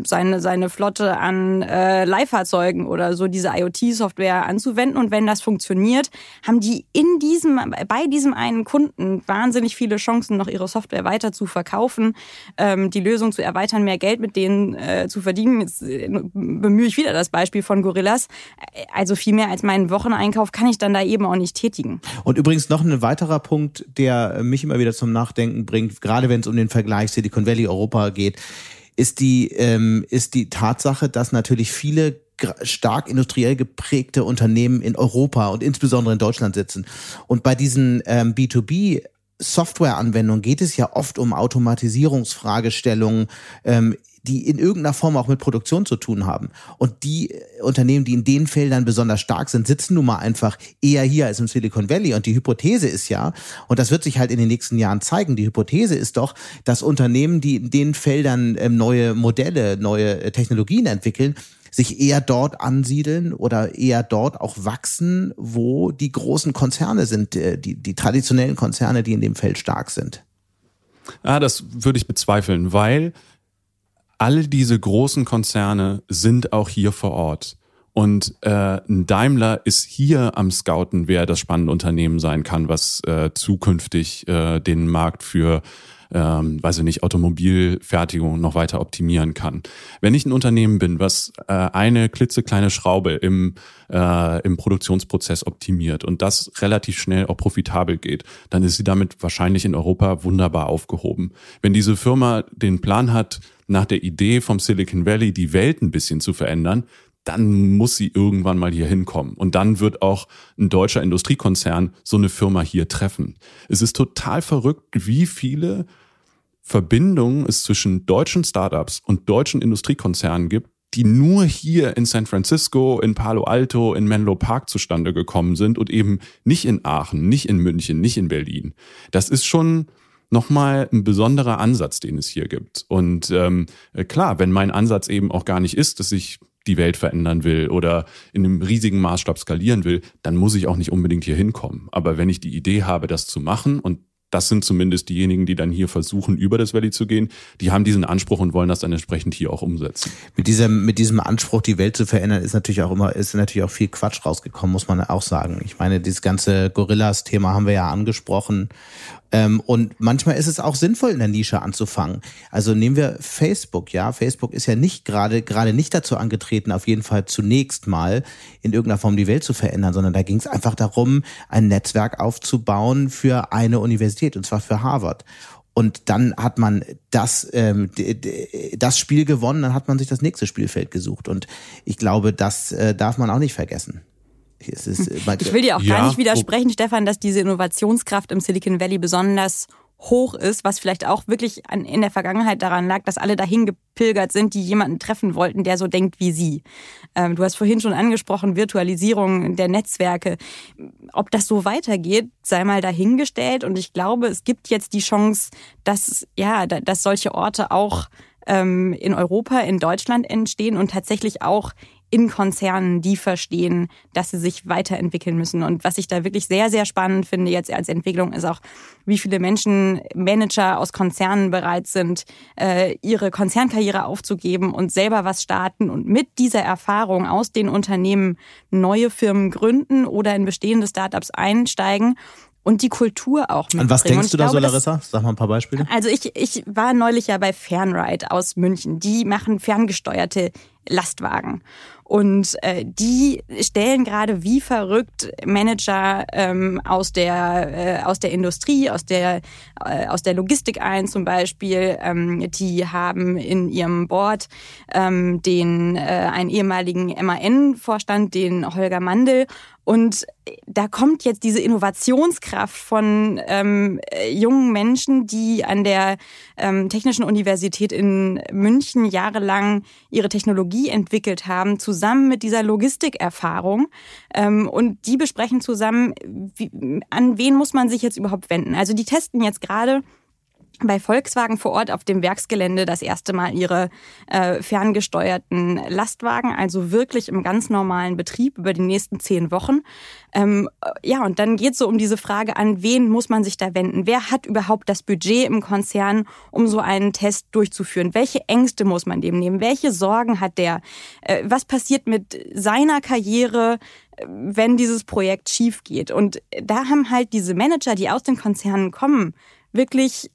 seine, seine Flotte an äh, Leihfahrzeugen oder so diese IoT-Software anzuwenden. Und wenn das funktioniert, haben die in diesem, bei diesem einen Kunden wahnsinnig viele Chancen, noch ihre Software weiter zu verkaufen, ähm, die Lösung zu erweitern, mehr Geld mit denen äh, zu verdienen. Jetzt äh, bemühe ich wieder das Beispiel von Gorillas. Also viel mehr als meinen Wocheneinkauf kann ich dann da eben auch nicht tätigen. Und übrigens noch ein weiterer Punkt, der mich immer wieder zum Nachdenken bringt, gerade wenn es um den Vergleich Silicon Valley Europa geht ist die, ähm, ist die Tatsache, dass natürlich viele stark industriell geprägte Unternehmen in Europa und insbesondere in Deutschland sitzen. Und bei diesen ähm, B2B Softwareanwendungen geht es ja oft um Automatisierungsfragestellungen ähm, die in irgendeiner Form auch mit Produktion zu tun haben. Und die äh, Unternehmen, die in den Feldern besonders stark sind, sitzen nun mal einfach eher hier als im Silicon Valley. Und die Hypothese ist ja, und das wird sich halt in den nächsten Jahren zeigen, die Hypothese ist doch, dass Unternehmen, die in den Feldern ähm, neue Modelle, neue äh, Technologien entwickeln, sich eher dort ansiedeln oder eher dort auch wachsen, wo die großen Konzerne sind, äh, die, die traditionellen Konzerne, die in dem Feld stark sind. Ah, das würde ich bezweifeln, weil all diese großen Konzerne sind auch hier vor Ort. Und äh, Daimler ist hier am Scouten, wer das spannende Unternehmen sein kann, was äh, zukünftig äh, den Markt für ähm, weiß ich nicht, Automobilfertigung noch weiter optimieren kann. Wenn ich ein Unternehmen bin, was äh, eine klitzekleine Schraube im, äh, im Produktionsprozess optimiert und das relativ schnell auch profitabel geht, dann ist sie damit wahrscheinlich in Europa wunderbar aufgehoben. Wenn diese Firma den Plan hat, nach der Idee vom Silicon Valley die Welt ein bisschen zu verändern, dann muss sie irgendwann mal hier hinkommen. Und dann wird auch ein deutscher Industriekonzern so eine Firma hier treffen. Es ist total verrückt, wie viele Verbindungen es zwischen deutschen Startups und deutschen Industriekonzernen gibt, die nur hier in San Francisco, in Palo Alto, in Menlo Park zustande gekommen sind und eben nicht in Aachen, nicht in München, nicht in Berlin. Das ist schon nochmal ein besonderer Ansatz, den es hier gibt. Und ähm, klar, wenn mein Ansatz eben auch gar nicht ist, dass ich die Welt verändern will oder in einem riesigen Maßstab skalieren will, dann muss ich auch nicht unbedingt hier hinkommen. Aber wenn ich die Idee habe, das zu machen und das sind zumindest diejenigen, die dann hier versuchen, über das Valley zu gehen. Die haben diesen Anspruch und wollen das dann entsprechend hier auch umsetzen. Mit diesem, mit diesem Anspruch, die Welt zu verändern, ist natürlich auch immer, ist natürlich auch viel Quatsch rausgekommen, muss man auch sagen. Ich meine, dieses ganze Gorillas-Thema haben wir ja angesprochen. Ähm, und manchmal ist es auch sinnvoll, in der Nische anzufangen. Also nehmen wir Facebook, ja. Facebook ist ja nicht gerade, gerade nicht dazu angetreten, auf jeden Fall zunächst mal in irgendeiner Form die Welt zu verändern, sondern da ging es einfach darum, ein Netzwerk aufzubauen für eine Universität, und zwar für Harvard. Und dann hat man das, ähm, das Spiel gewonnen, dann hat man sich das nächste Spielfeld gesucht. Und ich glaube, das äh, darf man auch nicht vergessen. Ist, ich will dir auch ja, gar nicht widersprechen, Stefan, dass diese Innovationskraft im Silicon Valley besonders hoch ist, was vielleicht auch wirklich an, in der Vergangenheit daran lag, dass alle dahin gepilgert sind, die jemanden treffen wollten, der so denkt wie sie. Ähm, du hast vorhin schon angesprochen, Virtualisierung der Netzwerke. Ob das so weitergeht, sei mal dahingestellt. Und ich glaube, es gibt jetzt die Chance, dass, ja, dass solche Orte auch ähm, in Europa, in Deutschland entstehen und tatsächlich auch in Konzernen, die verstehen, dass sie sich weiterentwickeln müssen. Und was ich da wirklich sehr, sehr spannend finde jetzt als Entwicklung, ist auch, wie viele Menschen, Manager aus Konzernen bereit sind, äh, ihre Konzernkarriere aufzugeben und selber was starten und mit dieser Erfahrung aus den Unternehmen neue Firmen gründen oder in bestehende Startups einsteigen und die Kultur auch mitbringen. An was denkst du da glaube, so, Larissa? Sag mal ein paar Beispiele. Also ich, ich war neulich ja bei Fernride aus München. Die machen ferngesteuerte Lastwagen. Und äh, die stellen gerade wie verrückt Manager ähm, aus der äh, aus der Industrie, aus der äh, aus der Logistik ein zum Beispiel. Ähm, die haben in ihrem Board ähm, den äh, einen ehemaligen MAN-Vorstand, den Holger Mandel. Und da kommt jetzt diese Innovationskraft von ähm, jungen Menschen, die an der ähm, Technischen Universität in München jahrelang ihre Technologie entwickelt haben, zusammen mit dieser Logistikerfahrung. Ähm, und die besprechen zusammen, wie, an wen muss man sich jetzt überhaupt wenden. Also die testen jetzt gerade bei Volkswagen vor Ort auf dem Werksgelände das erste Mal ihre äh, ferngesteuerten Lastwagen, also wirklich im ganz normalen Betrieb über die nächsten zehn Wochen. Ähm, ja, und dann geht es so um diese Frage, an wen muss man sich da wenden? Wer hat überhaupt das Budget im Konzern, um so einen Test durchzuführen? Welche Ängste muss man dem nehmen? Welche Sorgen hat der? Äh, was passiert mit seiner Karriere? wenn dieses Projekt schief geht. Und da haben halt diese Manager, die aus den Konzernen kommen, wirklich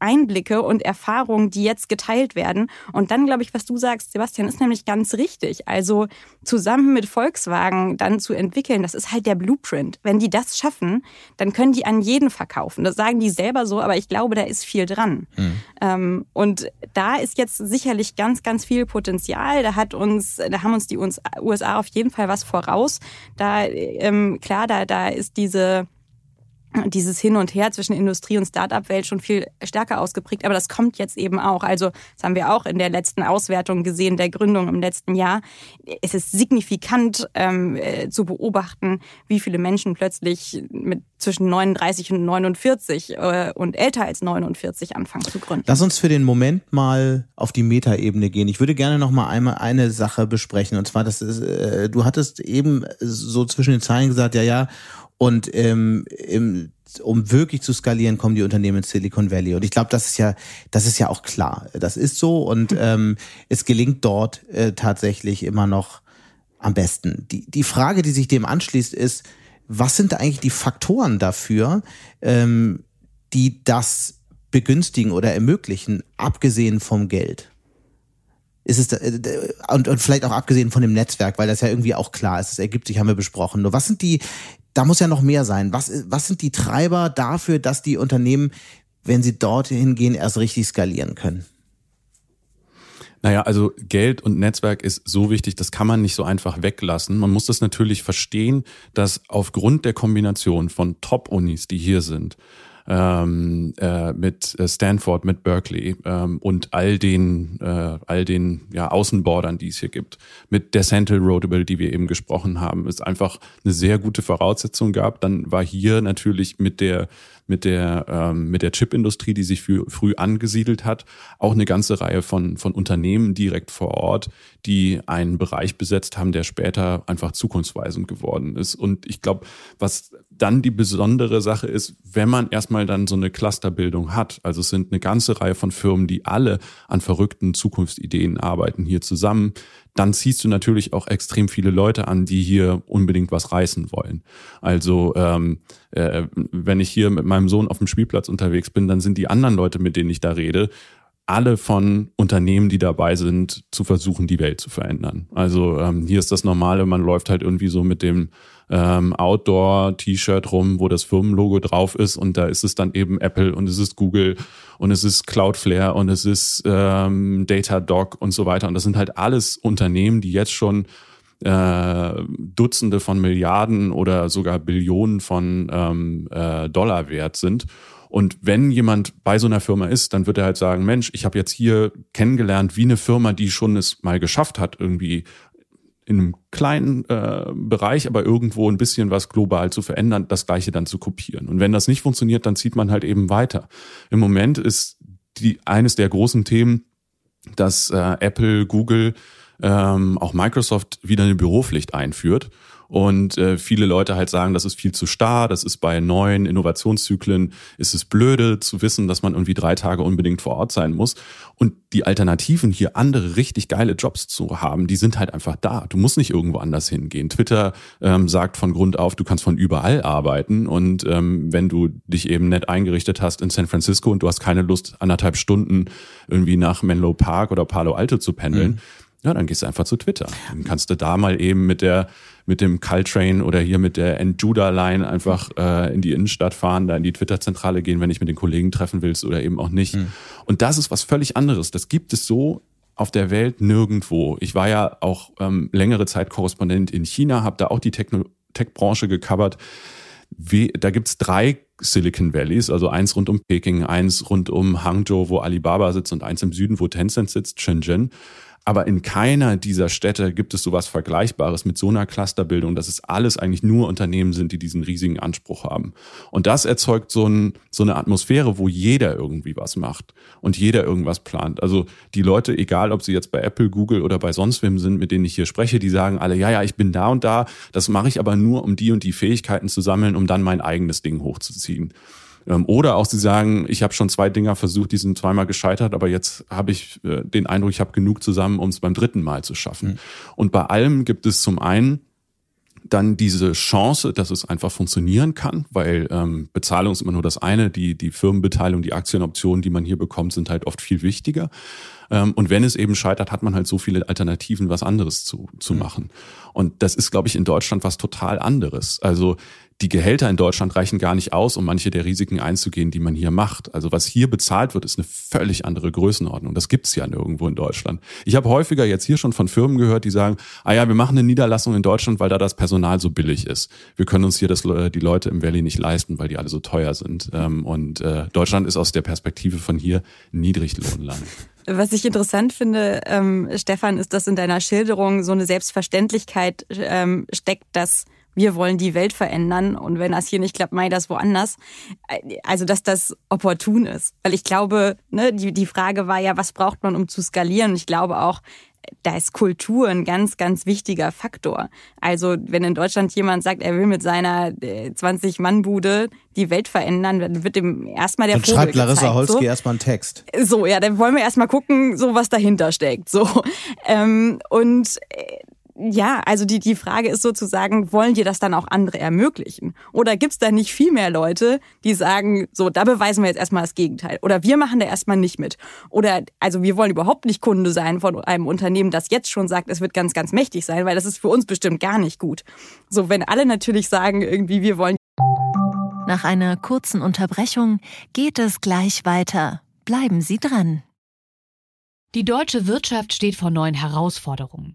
Einblicke und Erfahrungen, die jetzt geteilt werden. Und dann glaube ich, was du sagst, Sebastian, ist nämlich ganz richtig. Also zusammen mit Volkswagen dann zu entwickeln, das ist halt der Blueprint. Wenn die das schaffen, dann können die an jeden verkaufen. Das sagen die selber so, aber ich glaube, da ist viel dran. Mhm. Ähm, und da ist jetzt sicherlich ganz, ganz viel Potenzial. Da hat uns, da haben uns die USA auf jeden Fall was voraus. Da ähm, klar, da da ist diese dieses Hin und Her zwischen Industrie und Start-up-Welt schon viel stärker ausgeprägt. Aber das kommt jetzt eben auch. Also das haben wir auch in der letzten Auswertung gesehen, der Gründung im letzten Jahr. Es ist signifikant ähm, äh, zu beobachten, wie viele Menschen plötzlich mit zwischen 39 und 49 äh, und älter als 49 anfangen zu gründen. Lass uns für den Moment mal auf die Metaebene gehen. Ich würde gerne noch mal einmal eine Sache besprechen. Und zwar, das ist, äh, du hattest eben so zwischen den Zeilen gesagt, ja, ja, und ähm, im, um wirklich zu skalieren, kommen die Unternehmen ins Silicon Valley. Und ich glaube, das ist ja, das ist ja auch klar. Das ist so und hm. ähm, es gelingt dort äh, tatsächlich immer noch am besten. Die, die Frage, die sich dem anschließt, ist, was sind eigentlich die Faktoren dafür, ähm, die das begünstigen oder ermöglichen, abgesehen vom Geld? Ist es äh, und, und vielleicht auch abgesehen von dem Netzwerk, weil das ja irgendwie auch klar ist, es ergibt sich, haben wir besprochen. Nur was sind die da muss ja noch mehr sein. Was, was sind die Treiber dafür, dass die Unternehmen, wenn sie dorthin gehen, erst richtig skalieren können? Naja, also Geld und Netzwerk ist so wichtig, das kann man nicht so einfach weglassen. Man muss das natürlich verstehen, dass aufgrund der Kombination von Top-Unis, die hier sind, ähm, äh, mit äh, Stanford, mit Berkeley ähm, und all den, äh, all den ja, Außenbordern, die es hier gibt, mit der Central Road, über die wir eben gesprochen haben, ist einfach eine sehr gute Voraussetzung gab. Dann war hier natürlich mit der mit der ähm, mit der Chipindustrie, die sich früh, früh angesiedelt hat, auch eine ganze Reihe von von Unternehmen direkt vor Ort, die einen Bereich besetzt haben, der später einfach zukunftsweisend geworden ist. Und ich glaube, was dann die besondere Sache ist, wenn man erstmal dann so eine Clusterbildung hat, also es sind eine ganze Reihe von Firmen, die alle an verrückten Zukunftsideen arbeiten hier zusammen, dann ziehst du natürlich auch extrem viele Leute an, die hier unbedingt was reißen wollen. Also ähm, äh, wenn ich hier mit meinem Sohn auf dem Spielplatz unterwegs bin, dann sind die anderen Leute, mit denen ich da rede, alle von Unternehmen, die dabei sind, zu versuchen, die Welt zu verändern. Also ähm, hier ist das Normale, man läuft halt irgendwie so mit dem ähm, Outdoor-T-Shirt rum, wo das Firmenlogo drauf ist und da ist es dann eben Apple und es ist Google und es ist Cloudflare und es ist ähm, Datadog und so weiter. Und das sind halt alles Unternehmen, die jetzt schon äh, Dutzende von Milliarden oder sogar Billionen von ähm, äh, Dollar wert sind. Und wenn jemand bei so einer Firma ist, dann wird er halt sagen, Mensch, ich habe jetzt hier kennengelernt, wie eine Firma, die schon es mal geschafft hat, irgendwie in einem kleinen äh, Bereich, aber irgendwo ein bisschen was global zu verändern, das gleiche dann zu kopieren. Und wenn das nicht funktioniert, dann zieht man halt eben weiter. Im Moment ist die eines der großen Themen, dass äh, Apple, Google, ähm, auch Microsoft wieder eine Büropflicht einführt und äh, viele Leute halt sagen, das ist viel zu starr, das ist bei neuen Innovationszyklen, ist es blöde zu wissen, dass man irgendwie drei Tage unbedingt vor Ort sein muss. Und die Alternativen hier andere richtig geile Jobs zu haben, die sind halt einfach da. Du musst nicht irgendwo anders hingehen. Twitter ähm, sagt von Grund auf, du kannst von überall arbeiten und ähm, wenn du dich eben nett eingerichtet hast in San Francisco und du hast keine Lust, anderthalb Stunden irgendwie nach Menlo Park oder Palo Alto zu pendeln, mhm. Ja, dann gehst du einfach zu Twitter. Dann kannst du da mal eben mit der mit dem Caltrain oder hier mit der Enjuda Line einfach äh, in die Innenstadt fahren, da in die Twitter-Zentrale gehen, wenn ich mit den Kollegen treffen willst oder eben auch nicht. Mhm. Und das ist was völlig anderes. Das gibt es so auf der Welt nirgendwo. Ich war ja auch ähm, längere Zeit Korrespondent in China, habe da auch die Tech-Branche gecovert. Wie, da gibt's drei Silicon Valleys, also eins rund um Peking, eins rund um Hangzhou, wo Alibaba sitzt und eins im Süden, wo Tencent sitzt, Shenzhen. Aber in keiner dieser Städte gibt es sowas Vergleichbares mit so einer Clusterbildung, dass es alles eigentlich nur Unternehmen sind, die diesen riesigen Anspruch haben. Und das erzeugt so, ein, so eine Atmosphäre, wo jeder irgendwie was macht und jeder irgendwas plant. Also die Leute, egal ob sie jetzt bei Apple, Google oder bei sonst wem sind, mit denen ich hier spreche, die sagen alle, ja, ja, ich bin da und da. Das mache ich aber nur, um die und die Fähigkeiten zu sammeln, um dann mein eigenes Ding hochzuziehen. Ähm, oder auch sie sagen, ich habe schon zwei Dinger versucht, die sind zweimal gescheitert, aber jetzt habe ich äh, den Eindruck, ich habe genug zusammen, um es beim dritten Mal zu schaffen. Mhm. Und bei allem gibt es zum einen dann diese Chance, dass es einfach funktionieren kann, weil ähm, Bezahlung ist immer nur das eine, die, die Firmenbeteiligung, die Aktienoptionen, die man hier bekommt, sind halt oft viel wichtiger. Ähm, und wenn es eben scheitert, hat man halt so viele Alternativen, was anderes zu, zu mhm. machen. Und das ist, glaube ich, in Deutschland was total anderes. Also die Gehälter in Deutschland reichen gar nicht aus, um manche der Risiken einzugehen, die man hier macht. Also was hier bezahlt wird, ist eine völlig andere Größenordnung. Das gibt's ja nirgendwo in Deutschland. Ich habe häufiger jetzt hier schon von Firmen gehört, die sagen, ah ja, wir machen eine Niederlassung in Deutschland, weil da das Personal so billig ist. Wir können uns hier das, äh, die Leute im Valley nicht leisten, weil die alle so teuer sind. Ähm, und äh, Deutschland ist aus der Perspektive von hier Niedriglohnland. Was ich interessant finde, ähm, Stefan, ist, dass in deiner Schilderung so eine Selbstverständlichkeit ähm, steckt, dass wir wollen die Welt verändern und wenn das hier nicht klappt, mach das woanders. Also, dass das opportun ist. Weil ich glaube, ne, die, die Frage war ja, was braucht man, um zu skalieren? Und ich glaube auch, da ist Kultur ein ganz, ganz wichtiger Faktor. Also wenn in Deutschland jemand sagt, er will mit seiner 20-Mann-Bude äh, die Welt verändern, dann wird ihm erstmal der dann Vogel schreibt Larissa gezeigt, Holzki so. erstmal einen Text. So, ja, dann wollen wir erstmal gucken, so was dahinter steckt. So. Ähm, und äh, ja, also die, die Frage ist sozusagen, wollen dir das dann auch andere ermöglichen? Oder gibt's da nicht viel mehr Leute, die sagen, so, da beweisen wir jetzt erstmal das Gegenteil. Oder wir machen da erstmal nicht mit. Oder, also wir wollen überhaupt nicht Kunde sein von einem Unternehmen, das jetzt schon sagt, es wird ganz, ganz mächtig sein, weil das ist für uns bestimmt gar nicht gut. So, wenn alle natürlich sagen, irgendwie, wir wollen. Nach einer kurzen Unterbrechung geht es gleich weiter. Bleiben Sie dran. Die deutsche Wirtschaft steht vor neuen Herausforderungen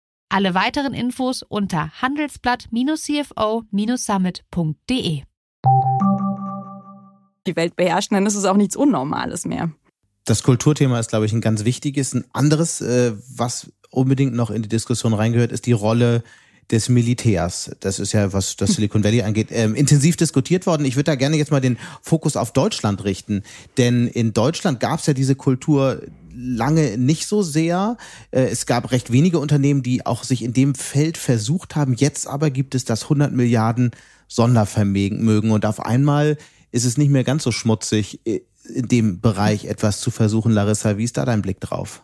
Alle weiteren Infos unter handelsblatt-cfo-summit.de. Die Welt beherrschen, dann ist es auch nichts Unnormales mehr. Das Kulturthema ist, glaube ich, ein ganz wichtiges. Ein anderes, äh, was unbedingt noch in die Diskussion reingehört, ist die Rolle des Militärs. Das ist ja, was das Silicon Valley angeht, ähm, intensiv diskutiert worden. Ich würde da gerne jetzt mal den Fokus auf Deutschland richten. Denn in Deutschland gab es ja diese Kultur lange nicht so sehr. Äh, es gab recht wenige Unternehmen, die auch sich in dem Feld versucht haben. Jetzt aber gibt es das 100 Milliarden Sondervermögen und auf einmal ist es nicht mehr ganz so schmutzig, äh, in dem Bereich etwas zu versuchen. Larissa, wie ist da dein Blick drauf?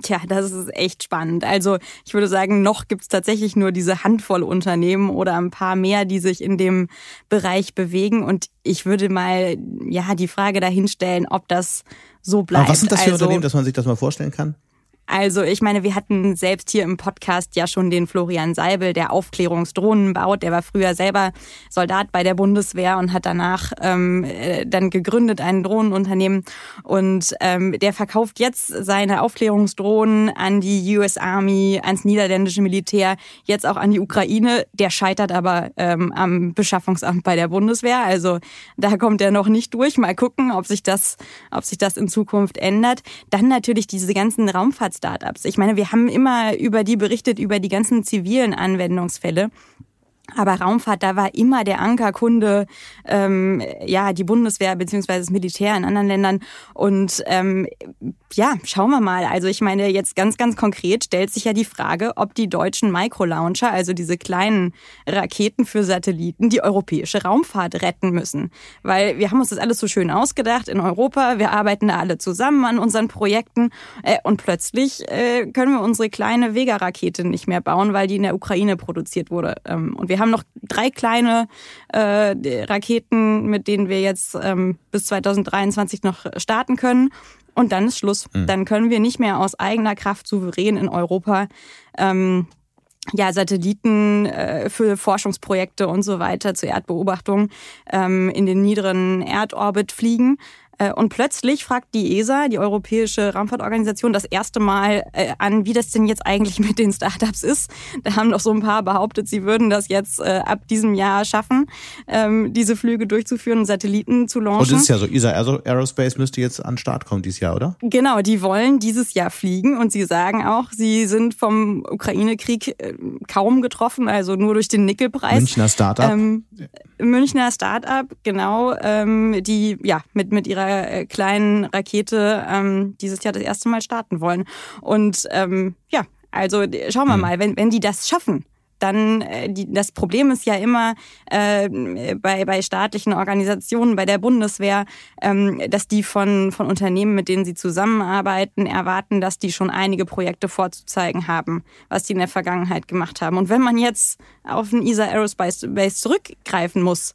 Tja, das ist echt spannend. Also ich würde sagen, noch gibt's tatsächlich nur diese Handvoll Unternehmen oder ein paar mehr, die sich in dem Bereich bewegen. Und ich würde mal ja die Frage dahinstellen, ob das so bleibt. Aber was sind das für also, Unternehmen, dass man sich das mal vorstellen kann? Also ich meine, wir hatten selbst hier im Podcast ja schon den Florian Seibel, der Aufklärungsdrohnen baut. Der war früher selber Soldat bei der Bundeswehr und hat danach ähm, äh, dann gegründet ein Drohnenunternehmen. Und ähm, der verkauft jetzt seine Aufklärungsdrohnen an die US Army, ans niederländische Militär, jetzt auch an die Ukraine. Der scheitert aber ähm, am Beschaffungsamt bei der Bundeswehr. Also da kommt er noch nicht durch. Mal gucken, ob sich das, ob sich das in Zukunft ändert. Dann natürlich diese ganzen Raumfahrt Startups. Ich meine, wir haben immer über die berichtet, über die ganzen zivilen Anwendungsfälle. Aber Raumfahrt, da war immer der Ankerkunde, ähm, ja, die Bundeswehr beziehungsweise das Militär in anderen Ländern. Und ähm, ja, schauen wir mal. Also ich meine, jetzt ganz, ganz konkret stellt sich ja die Frage, ob die deutschen Microlauncher, also diese kleinen Raketen für Satelliten, die europäische Raumfahrt retten müssen. Weil wir haben uns das alles so schön ausgedacht in Europa. Wir arbeiten da alle zusammen an unseren Projekten. Äh, und plötzlich äh, können wir unsere kleine Vega-Rakete nicht mehr bauen, weil die in der Ukraine produziert wurde. Ähm, und wir haben noch drei kleine äh, Raketen, mit denen wir jetzt ähm, bis 2023 noch starten können. Und dann ist Schluss. Mhm. Dann können wir nicht mehr aus eigener Kraft souverän in Europa ähm, ja, Satelliten äh, für Forschungsprojekte und so weiter zur Erdbeobachtung ähm, in den niederen Erdorbit fliegen, und plötzlich fragt die ESA, die Europäische Raumfahrtorganisation, das erste Mal äh, an, wie das denn jetzt eigentlich mit den Startups ist. Da haben doch so ein paar behauptet, sie würden das jetzt äh, ab diesem Jahr schaffen, ähm, diese Flüge durchzuführen und Satelliten zu launchen. Und das ist ja so, ESA Aerospace müsste jetzt an den Start kommen dieses Jahr, oder? Genau, die wollen dieses Jahr fliegen und sie sagen auch, sie sind vom Ukraine-Krieg kaum getroffen, also nur durch den Nickelpreis. Münchner Startup. Ähm, Münchner Startup, genau, ähm, die ja mit, mit ihrer äh, kleinen Rakete ähm, dieses Jahr das erste Mal starten wollen. Und ähm, ja, also schauen wir hm. mal, wenn, wenn die das schaffen, dann äh, die, das Problem ist ja immer äh, bei, bei staatlichen Organisationen, bei der Bundeswehr, ähm, dass die von, von Unternehmen, mit denen sie zusammenarbeiten, erwarten, dass die schon einige Projekte vorzuzeigen haben, was die in der Vergangenheit gemacht haben. Und wenn man jetzt auf ein ESA Aerospace Base zurückgreifen muss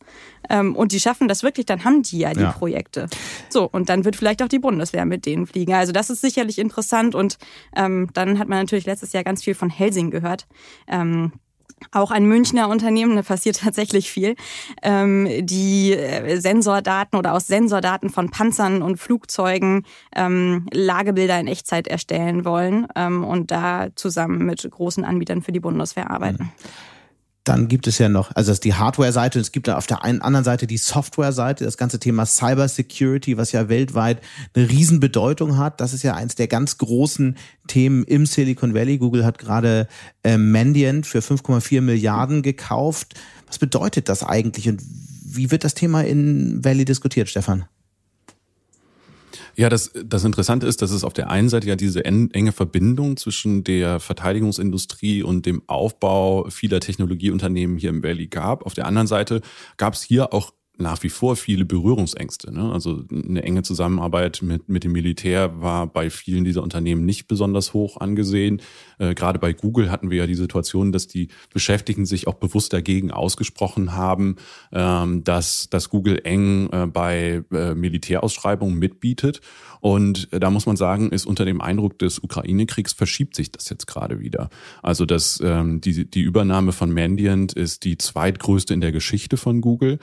ähm, und die schaffen das wirklich, dann haben die ja die ja. Projekte. So, und dann wird vielleicht auch die Bundeswehr mit denen fliegen. Also das ist sicherlich interessant und ähm, dann hat man natürlich letztes Jahr ganz viel von Helsing gehört. Ähm, auch ein Münchner Unternehmen, da passiert tatsächlich viel, ähm, die äh, Sensordaten oder aus Sensordaten von Panzern und Flugzeugen ähm, Lagebilder in Echtzeit erstellen wollen ähm, und da zusammen mit großen Anbietern für die Bundeswehr arbeiten. Dann gibt es ja noch, also das ist die Hardware-Seite, es gibt da auf der einen anderen Seite die Software-Seite, das ganze Thema Cyber Security, was ja weltweit eine Riesenbedeutung hat. Das ist ja eins der ganz großen Themen im Silicon Valley. Google hat gerade äh, Mandiant für 5,4 Milliarden gekauft. Was bedeutet das eigentlich und wie wird das Thema in Valley diskutiert, Stefan? Ja, das, das Interessante ist, dass es auf der einen Seite ja diese enge Verbindung zwischen der Verteidigungsindustrie und dem Aufbau vieler Technologieunternehmen hier im Valley gab. Auf der anderen Seite gab es hier auch nach wie vor viele Berührungsängste. Ne? Also eine enge Zusammenarbeit mit, mit dem Militär war bei vielen dieser Unternehmen nicht besonders hoch angesehen. Äh, gerade bei Google hatten wir ja die Situation, dass die Beschäftigten sich auch bewusst dagegen ausgesprochen haben, ähm, dass, dass Google eng äh, bei äh, Militärausschreibungen mitbietet. Und da muss man sagen, ist unter dem Eindruck des Ukraine-Kriegs verschiebt sich das jetzt gerade wieder. Also dass ähm, die, die Übernahme von Mandiant ist die zweitgrößte in der Geschichte von Google.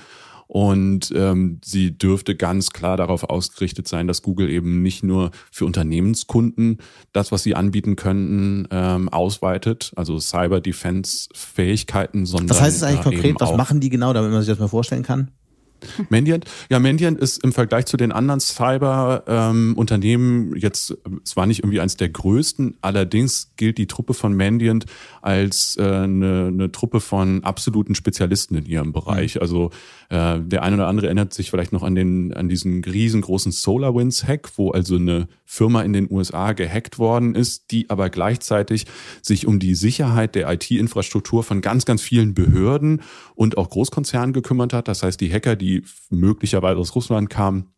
Und ähm, sie dürfte ganz klar darauf ausgerichtet sein, dass Google eben nicht nur für Unternehmenskunden das, was sie anbieten könnten, ähm, ausweitet, also Cyber-Defense-Fähigkeiten, sondern. Was heißt es eigentlich konkret? Was machen die genau, damit man sich das mal vorstellen kann? Mandiant? Ja, Mandiant ist im Vergleich zu den anderen Cyber-Unternehmen ähm, jetzt zwar nicht irgendwie eins der größten, allerdings gilt die Truppe von Mandiant als äh, eine, eine Truppe von absoluten Spezialisten in ihrem Bereich. Mhm. Also äh, der eine oder andere erinnert sich vielleicht noch an den an diesen riesengroßen SolarWinds-Hack, wo also eine Firma in den USA gehackt worden ist, die aber gleichzeitig sich um die Sicherheit der IT-Infrastruktur von ganz, ganz vielen Behörden und auch Großkonzernen gekümmert hat. Das heißt, die Hacker, die möglicherweise aus Russland kamen,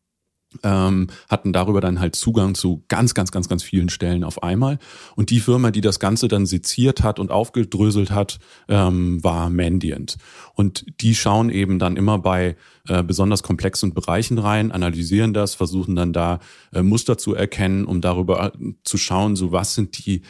ähm, hatten darüber dann halt Zugang zu ganz, ganz, ganz, ganz vielen Stellen auf einmal. Und die Firma, die das Ganze dann seziert hat und aufgedröselt hat, ähm, war Mandiant. Und die schauen eben dann immer bei äh, besonders komplexen Bereichen rein, analysieren das, versuchen dann da äh, Muster zu erkennen, um darüber äh, zu schauen, so was sind die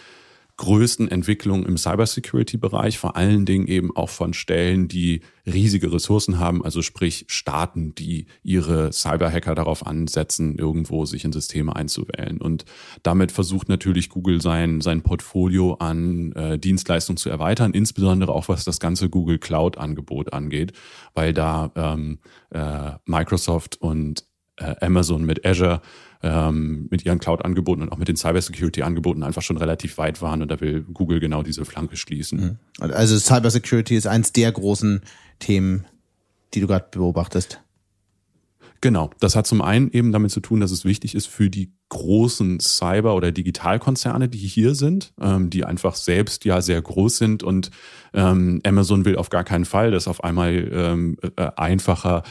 größten Entwicklungen im Cybersecurity-Bereich, vor allen Dingen eben auch von Stellen, die riesige Ressourcen haben, also sprich Staaten, die ihre Cyberhacker darauf ansetzen, irgendwo sich in Systeme einzuwählen. Und damit versucht natürlich Google sein, sein Portfolio an äh, Dienstleistungen zu erweitern, insbesondere auch was das ganze Google Cloud-Angebot angeht, weil da ähm, äh, Microsoft und äh, Amazon mit Azure ähm, mit ihren Cloud-Angeboten und auch mit den Cybersecurity-Angeboten einfach schon relativ weit waren und da will Google genau diese Flanke schließen. Mhm. Also Cybersecurity ist eins der großen Themen, die du gerade beobachtest. Genau, das hat zum einen eben damit zu tun, dass es wichtig ist für die großen Cyber- oder Digitalkonzerne, die hier sind, ähm, die einfach selbst ja sehr groß sind und ähm, Amazon will auf gar keinen Fall, dass auf einmal ähm, äh, einfacher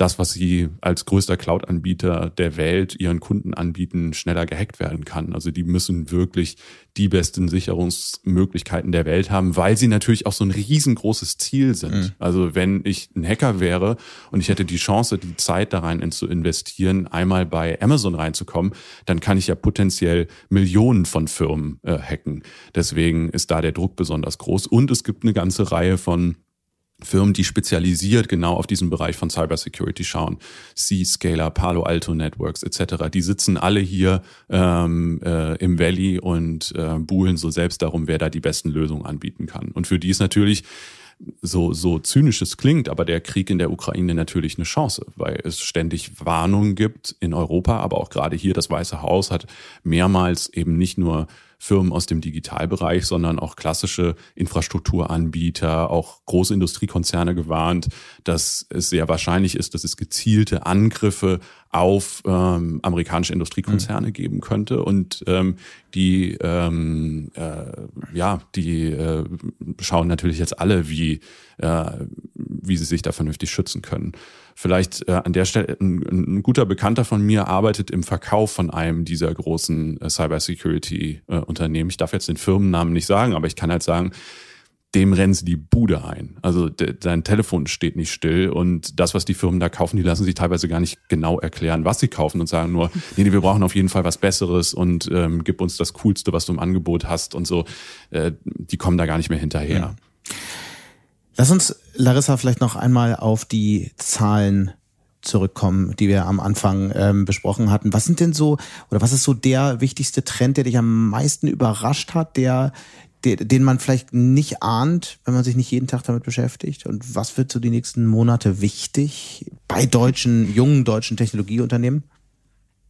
das, was sie als größter Cloud-Anbieter der Welt ihren Kunden anbieten, schneller gehackt werden kann. Also die müssen wirklich die besten Sicherungsmöglichkeiten der Welt haben, weil sie natürlich auch so ein riesengroßes Ziel sind. Mhm. Also wenn ich ein Hacker wäre und ich hätte die Chance, die Zeit da rein zu investieren, einmal bei Amazon reinzukommen, dann kann ich ja potenziell Millionen von Firmen äh, hacken. Deswegen ist da der Druck besonders groß. Und es gibt eine ganze Reihe von Firmen, die spezialisiert genau auf diesen Bereich von Cybersecurity schauen. C-Scaler, Palo Alto Networks etc. Die sitzen alle hier ähm, äh, im Valley und äh, buhlen so selbst darum, wer da die besten Lösungen anbieten kann. Und für die ist natürlich so, so zynisch es klingt, aber der Krieg in der Ukraine natürlich eine Chance, weil es ständig Warnungen gibt in Europa, aber auch gerade hier das Weiße Haus hat mehrmals eben nicht nur Firmen aus dem Digitalbereich, sondern auch klassische Infrastrukturanbieter, auch große Industriekonzerne gewarnt, dass es sehr wahrscheinlich ist, dass es gezielte Angriffe auf ähm, amerikanische Industriekonzerne mhm. geben könnte und ähm, die ähm, äh, ja die äh, schauen natürlich jetzt alle wie äh, wie sie sich da vernünftig schützen können Vielleicht äh, an der Stelle ein, ein, guter Bekannter von mir arbeitet im Verkauf von einem dieser großen äh, Cybersecurity-Unternehmen. Äh, ich darf jetzt den Firmennamen nicht sagen, aber ich kann halt sagen, dem rennen sie die Bude ein. Also dein Telefon steht nicht still und das, was die Firmen da kaufen, die lassen sich teilweise gar nicht genau erklären, was sie kaufen und sagen nur, nee, nee wir brauchen auf jeden Fall was Besseres und ähm, gib uns das Coolste, was du im Angebot hast und so. Äh, die kommen da gar nicht mehr hinterher. Mhm. Lass uns, Larissa, vielleicht noch einmal auf die Zahlen zurückkommen, die wir am Anfang ähm, besprochen hatten. Was sind denn so, oder was ist so der wichtigste Trend, der dich am meisten überrascht hat, der, der, den man vielleicht nicht ahnt, wenn man sich nicht jeden Tag damit beschäftigt? Und was wird so die nächsten Monate wichtig bei deutschen, jungen deutschen Technologieunternehmen?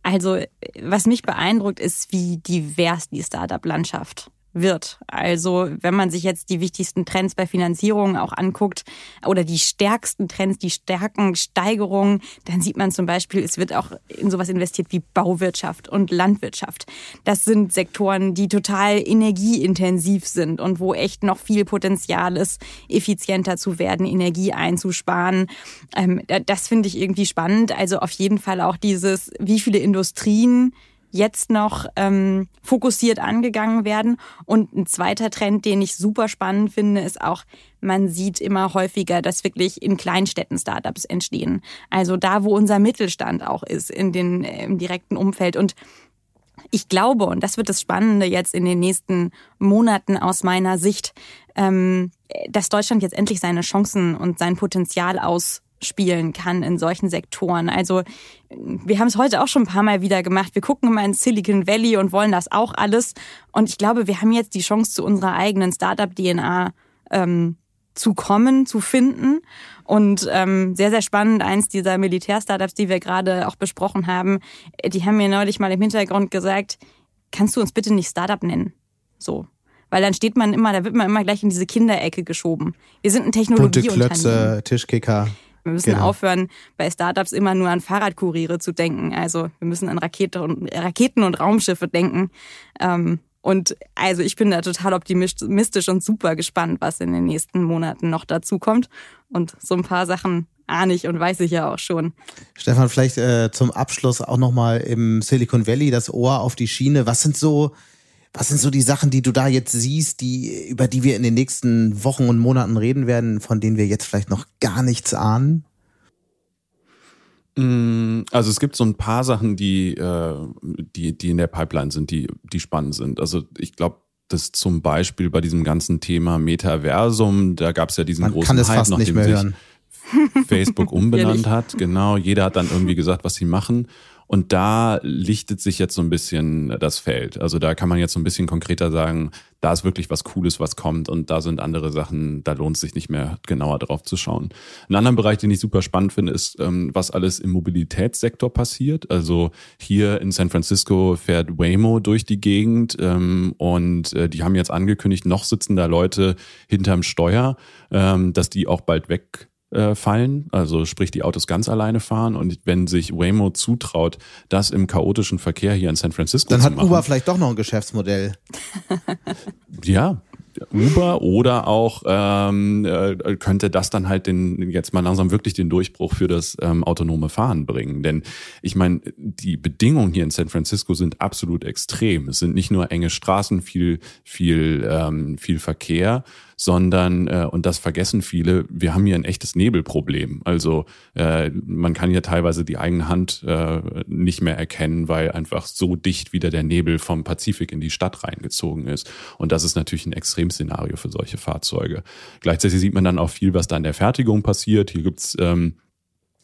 Also, was mich beeindruckt, ist, wie divers die Startup-Landschaft wird. Also wenn man sich jetzt die wichtigsten Trends bei Finanzierungen auch anguckt oder die stärksten Trends, die Stärkensteigerungen, dann sieht man zum Beispiel, es wird auch in sowas investiert wie Bauwirtschaft und Landwirtschaft. Das sind Sektoren, die total energieintensiv sind und wo echt noch viel Potenzial ist, effizienter zu werden, Energie einzusparen. Ähm, das finde ich irgendwie spannend. Also auf jeden Fall auch dieses, wie viele Industrien jetzt noch ähm, fokussiert angegangen werden. Und ein zweiter Trend, den ich super spannend finde, ist auch, man sieht immer häufiger, dass wirklich in Kleinstädten Startups entstehen. Also da, wo unser Mittelstand auch ist, in den, im direkten Umfeld. Und ich glaube, und das wird das Spannende jetzt in den nächsten Monaten aus meiner Sicht, ähm, dass Deutschland jetzt endlich seine Chancen und sein Potenzial aus spielen kann in solchen Sektoren. Also wir haben es heute auch schon ein paar Mal wieder gemacht. Wir gucken immer in Silicon Valley und wollen das auch alles. Und ich glaube, wir haben jetzt die Chance, zu unserer eigenen Startup-DNA ähm, zu kommen, zu finden. Und ähm, sehr, sehr spannend, eins dieser Militär-Startups, die wir gerade auch besprochen haben, die haben mir neulich mal im Hintergrund gesagt, kannst du uns bitte nicht Startup nennen? So. Weil dann steht man immer, da wird man immer gleich in diese Kinderecke geschoben. Wir sind ein Technologieunternehmen. Bunte Klötze, Tischkicker. Wir müssen genau. aufhören, bei Startups immer nur an Fahrradkuriere zu denken. Also wir müssen an Rakete und, Raketen und Raumschiffe denken. Ähm, und also ich bin da total optimistisch und super gespannt, was in den nächsten Monaten noch dazu kommt. Und so ein paar Sachen ahne ich und weiß ich ja auch schon. Stefan, vielleicht äh, zum Abschluss auch nochmal im Silicon Valley das Ohr auf die Schiene. Was sind so, was sind so die Sachen, die du da jetzt siehst, die, über die wir in den nächsten Wochen und Monaten reden werden, von denen wir jetzt vielleicht noch gar nichts ahnen? Mm, also es gibt so ein paar Sachen, die, äh, die, die in der Pipeline sind, die, die spannend sind. Also ich glaube, dass zum Beispiel bei diesem ganzen Thema Metaversum, da gab es ja diesen Man großen kann es Hype, fast nicht nachdem mehr sich hören. Facebook umbenannt hat. Genau, jeder hat dann irgendwie gesagt, was sie machen. Und da lichtet sich jetzt so ein bisschen das Feld. Also da kann man jetzt so ein bisschen konkreter sagen, da ist wirklich was Cooles, was kommt und da sind andere Sachen, da lohnt es sich nicht mehr genauer drauf zu schauen. Ein anderer Bereich, den ich super spannend finde, ist, ähm, was alles im Mobilitätssektor passiert. Also hier in San Francisco fährt Waymo durch die Gegend ähm, und äh, die haben jetzt angekündigt, noch sitzen da Leute hinterm Steuer, ähm, dass die auch bald weg äh, fallen, also sprich die Autos ganz alleine fahren und wenn sich Waymo zutraut, das im chaotischen Verkehr hier in San Francisco Dann zu hat machen, Uber vielleicht doch noch ein Geschäftsmodell. ja, Uber oder auch ähm, äh, könnte das dann halt den jetzt mal langsam wirklich den Durchbruch für das ähm, autonome Fahren bringen. Denn ich meine, die Bedingungen hier in San Francisco sind absolut extrem. Es sind nicht nur enge Straßen, viel, viel, ähm, viel Verkehr, sondern, äh, und das vergessen viele, wir haben hier ein echtes Nebelproblem. Also äh, man kann hier teilweise die eigene Hand äh, nicht mehr erkennen, weil einfach so dicht wieder der Nebel vom Pazifik in die Stadt reingezogen ist. Und das ist natürlich ein Extremszenario für solche Fahrzeuge. Gleichzeitig sieht man dann auch viel, was da in der Fertigung passiert. Hier gibt's ähm,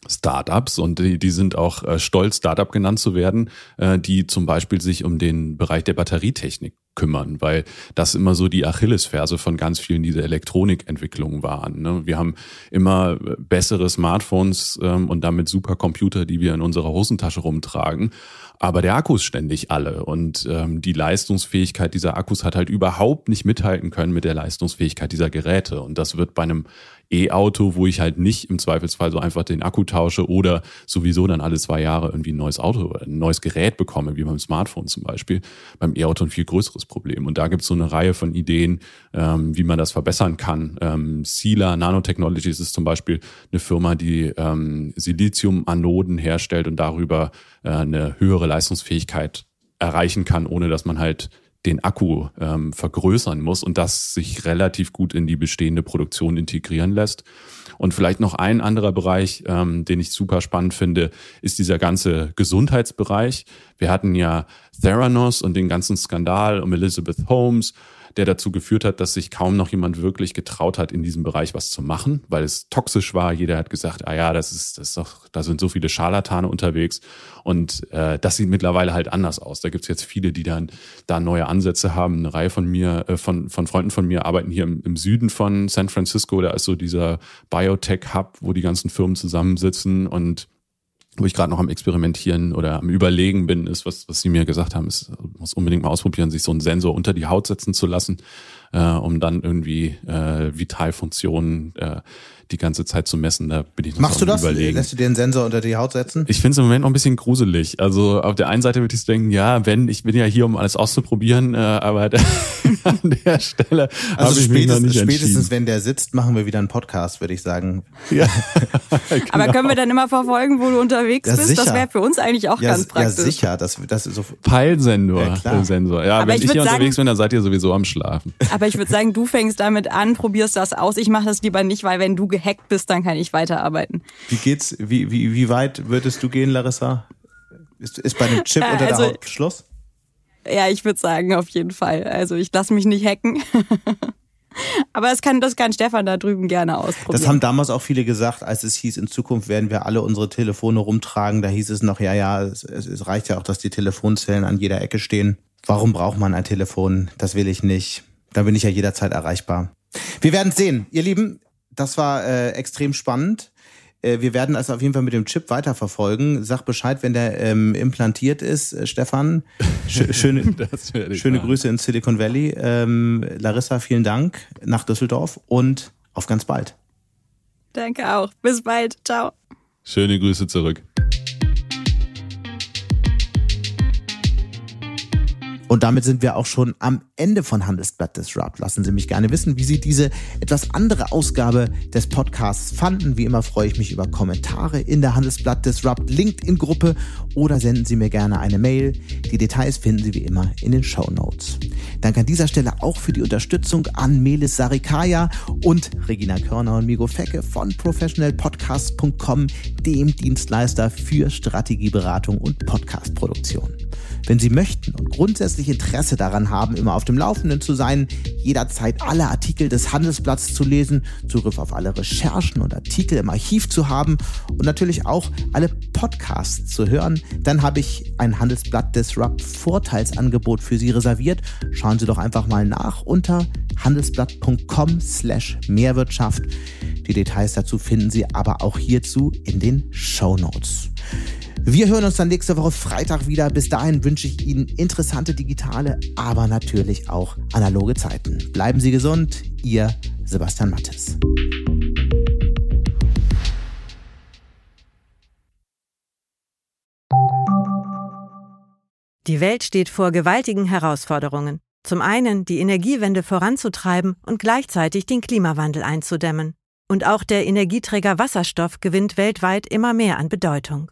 Startups und die, die sind auch äh, stolz, Startup genannt zu werden, äh, die zum Beispiel sich um den Bereich der Batterietechnik kümmern, weil das immer so die Achillesferse von ganz vielen dieser Elektronikentwicklungen waren. Ne? Wir haben immer bessere Smartphones ähm, und damit Supercomputer, die wir in unserer Hosentasche rumtragen. Aber der Akku ist ständig alle und ähm, die Leistungsfähigkeit dieser Akkus hat halt überhaupt nicht mithalten können mit der Leistungsfähigkeit dieser Geräte. Und das wird bei einem E-Auto, wo ich halt nicht im Zweifelsfall so einfach den Akku tausche oder sowieso dann alle zwei Jahre irgendwie ein neues Auto oder ein neues Gerät bekomme, wie beim Smartphone zum Beispiel, beim E-Auto ein viel größeres Problem. Und da gibt es so eine Reihe von Ideen, ähm, wie man das verbessern kann. Ähm, Sila Nanotechnologies ist zum Beispiel eine Firma, die ähm, Silizium-Anoden herstellt und darüber äh, eine höhere Leistungsfähigkeit erreichen kann, ohne dass man halt den Akku ähm, vergrößern muss und das sich relativ gut in die bestehende Produktion integrieren lässt. Und vielleicht noch ein anderer Bereich, ähm, den ich super spannend finde, ist dieser ganze Gesundheitsbereich. Wir hatten ja Theranos und den ganzen Skandal um Elizabeth Holmes der dazu geführt hat, dass sich kaum noch jemand wirklich getraut hat, in diesem Bereich was zu machen, weil es toxisch war. Jeder hat gesagt, ah ja, das ist, das ist doch, da sind so viele Scharlatane unterwegs. Und äh, das sieht mittlerweile halt anders aus. Da gibt's jetzt viele, die dann da neue Ansätze haben. Eine Reihe von mir, äh, von, von Freunden von mir arbeiten hier im, im Süden von San Francisco. Da ist so dieser Biotech-Hub, wo die ganzen Firmen zusammensitzen und wo ich gerade noch am Experimentieren oder am Überlegen bin, ist, was, was Sie mir gesagt haben, ist, muss unbedingt mal ausprobieren, sich so einen Sensor unter die Haut setzen zu lassen, äh, um dann irgendwie äh, Vitalfunktionen äh, die ganze Zeit zu messen. Da bin ich noch Machst du das? Überlegen. Lässt du dir einen Sensor unter die Haut setzen? Ich finde es im Moment noch ein bisschen gruselig. Also auf der einen Seite würde ich denken, ja, wenn, ich bin ja hier, um alles auszuprobieren, äh, aber an der Stelle Also habe ich mich noch spätestens, spätestens wenn der sitzt, machen wir wieder einen Podcast, würde ich sagen. Ja. Aber können wir dann immer verfolgen, wo du unterwegs Ja, bist? sicher. Das wäre für uns eigentlich auch Ja, ganz ja praktisch. sicher. Das, das ist so. Peilsensor. Ja, klar. Sensor. Ja, Aber wenn ich ich, hier sagen- unterwegs bin, dann seid ihr sowieso am Schlafen. Aber ich würde sagen, du fängst damit an, probierst das aus. Ich mache das lieber nicht, weil wenn du gehackt bist, dann kann ich weiterarbeiten. Wie geht's? Wie, wie, wie weit würdest du gehen, Larissa? Ist, ist bei dem Chip Äh, unter der also- Haut Schluss? Ja, ich würde sagen, auf jeden Fall. Also ich lasse mich nicht hacken. Aber das kann, das kann Stefan da drüben gerne ausprobieren. Das haben damals auch viele gesagt, als es hieß, in Zukunft werden wir alle unsere Telefone rumtragen. Da hieß es noch, ja, ja, es, es reicht ja auch, dass die Telefonzellen an jeder Ecke stehen. Warum braucht man ein Telefon? Das will ich nicht. Da bin ich ja jederzeit erreichbar. Wir werden sehen. Ihr Lieben, das war äh, extrem spannend. Äh, wir werden das auf jeden Fall mit dem Chip weiterverfolgen. Sag Bescheid, wenn der ähm, implantiert ist, äh, Stefan. Sch schöne schöne Grüße in Silicon Valley. Ähm, Larissa, vielen Dank nach Düsseldorf und auf ganz bald. Danke auch. Bis bald. Ciao. Schöne Grüße zurück. Und damit sind wir auch schon am Ende von Handelsblatt Disrupt. Lassen Sie mich gerne wissen, wie Sie diese etwas andere Ausgabe des Podcasts fanden. Wie immer freue ich mich über Kommentare in der Handelsblatt Disrupt LinkedIn-Gruppe oder senden Sie mir gerne eine Mail. Die Details finden Sie wie immer in den Show Notes. Danke an dieser Stelle auch für die Unterstützung an Melis Sarikaya und Regina Körner und Migo Fecke von professionalpodcast.com, dem Dienstleister für Strategieberatung und Podcastproduktion. Wenn Sie möchten und grundsätzlich Interesse daran haben, immer auf dem Laufenden zu sein, jederzeit alle Artikel des Handelsblatts zu lesen, Zugriff auf alle Recherchen und Artikel im Archiv zu haben und natürlich auch alle Podcasts zu hören, dann habe ich ein Handelsblatt Disrupt Vorteilsangebot für Sie reserviert. Schauen Sie doch einfach mal nach unter handelsblatt.com slash Mehrwirtschaft. Die Details dazu finden Sie aber auch hierzu in den Show Notes. Wir hören uns dann nächste Woche Freitag wieder. Bis dahin wünsche ich Ihnen interessante digitale, aber natürlich auch analoge Zeiten. Bleiben Sie gesund, Ihr Sebastian Mattes. Die Welt steht vor gewaltigen Herausforderungen. Zum einen die Energiewende voranzutreiben und gleichzeitig den Klimawandel einzudämmen. Und auch der Energieträger Wasserstoff gewinnt weltweit immer mehr an Bedeutung.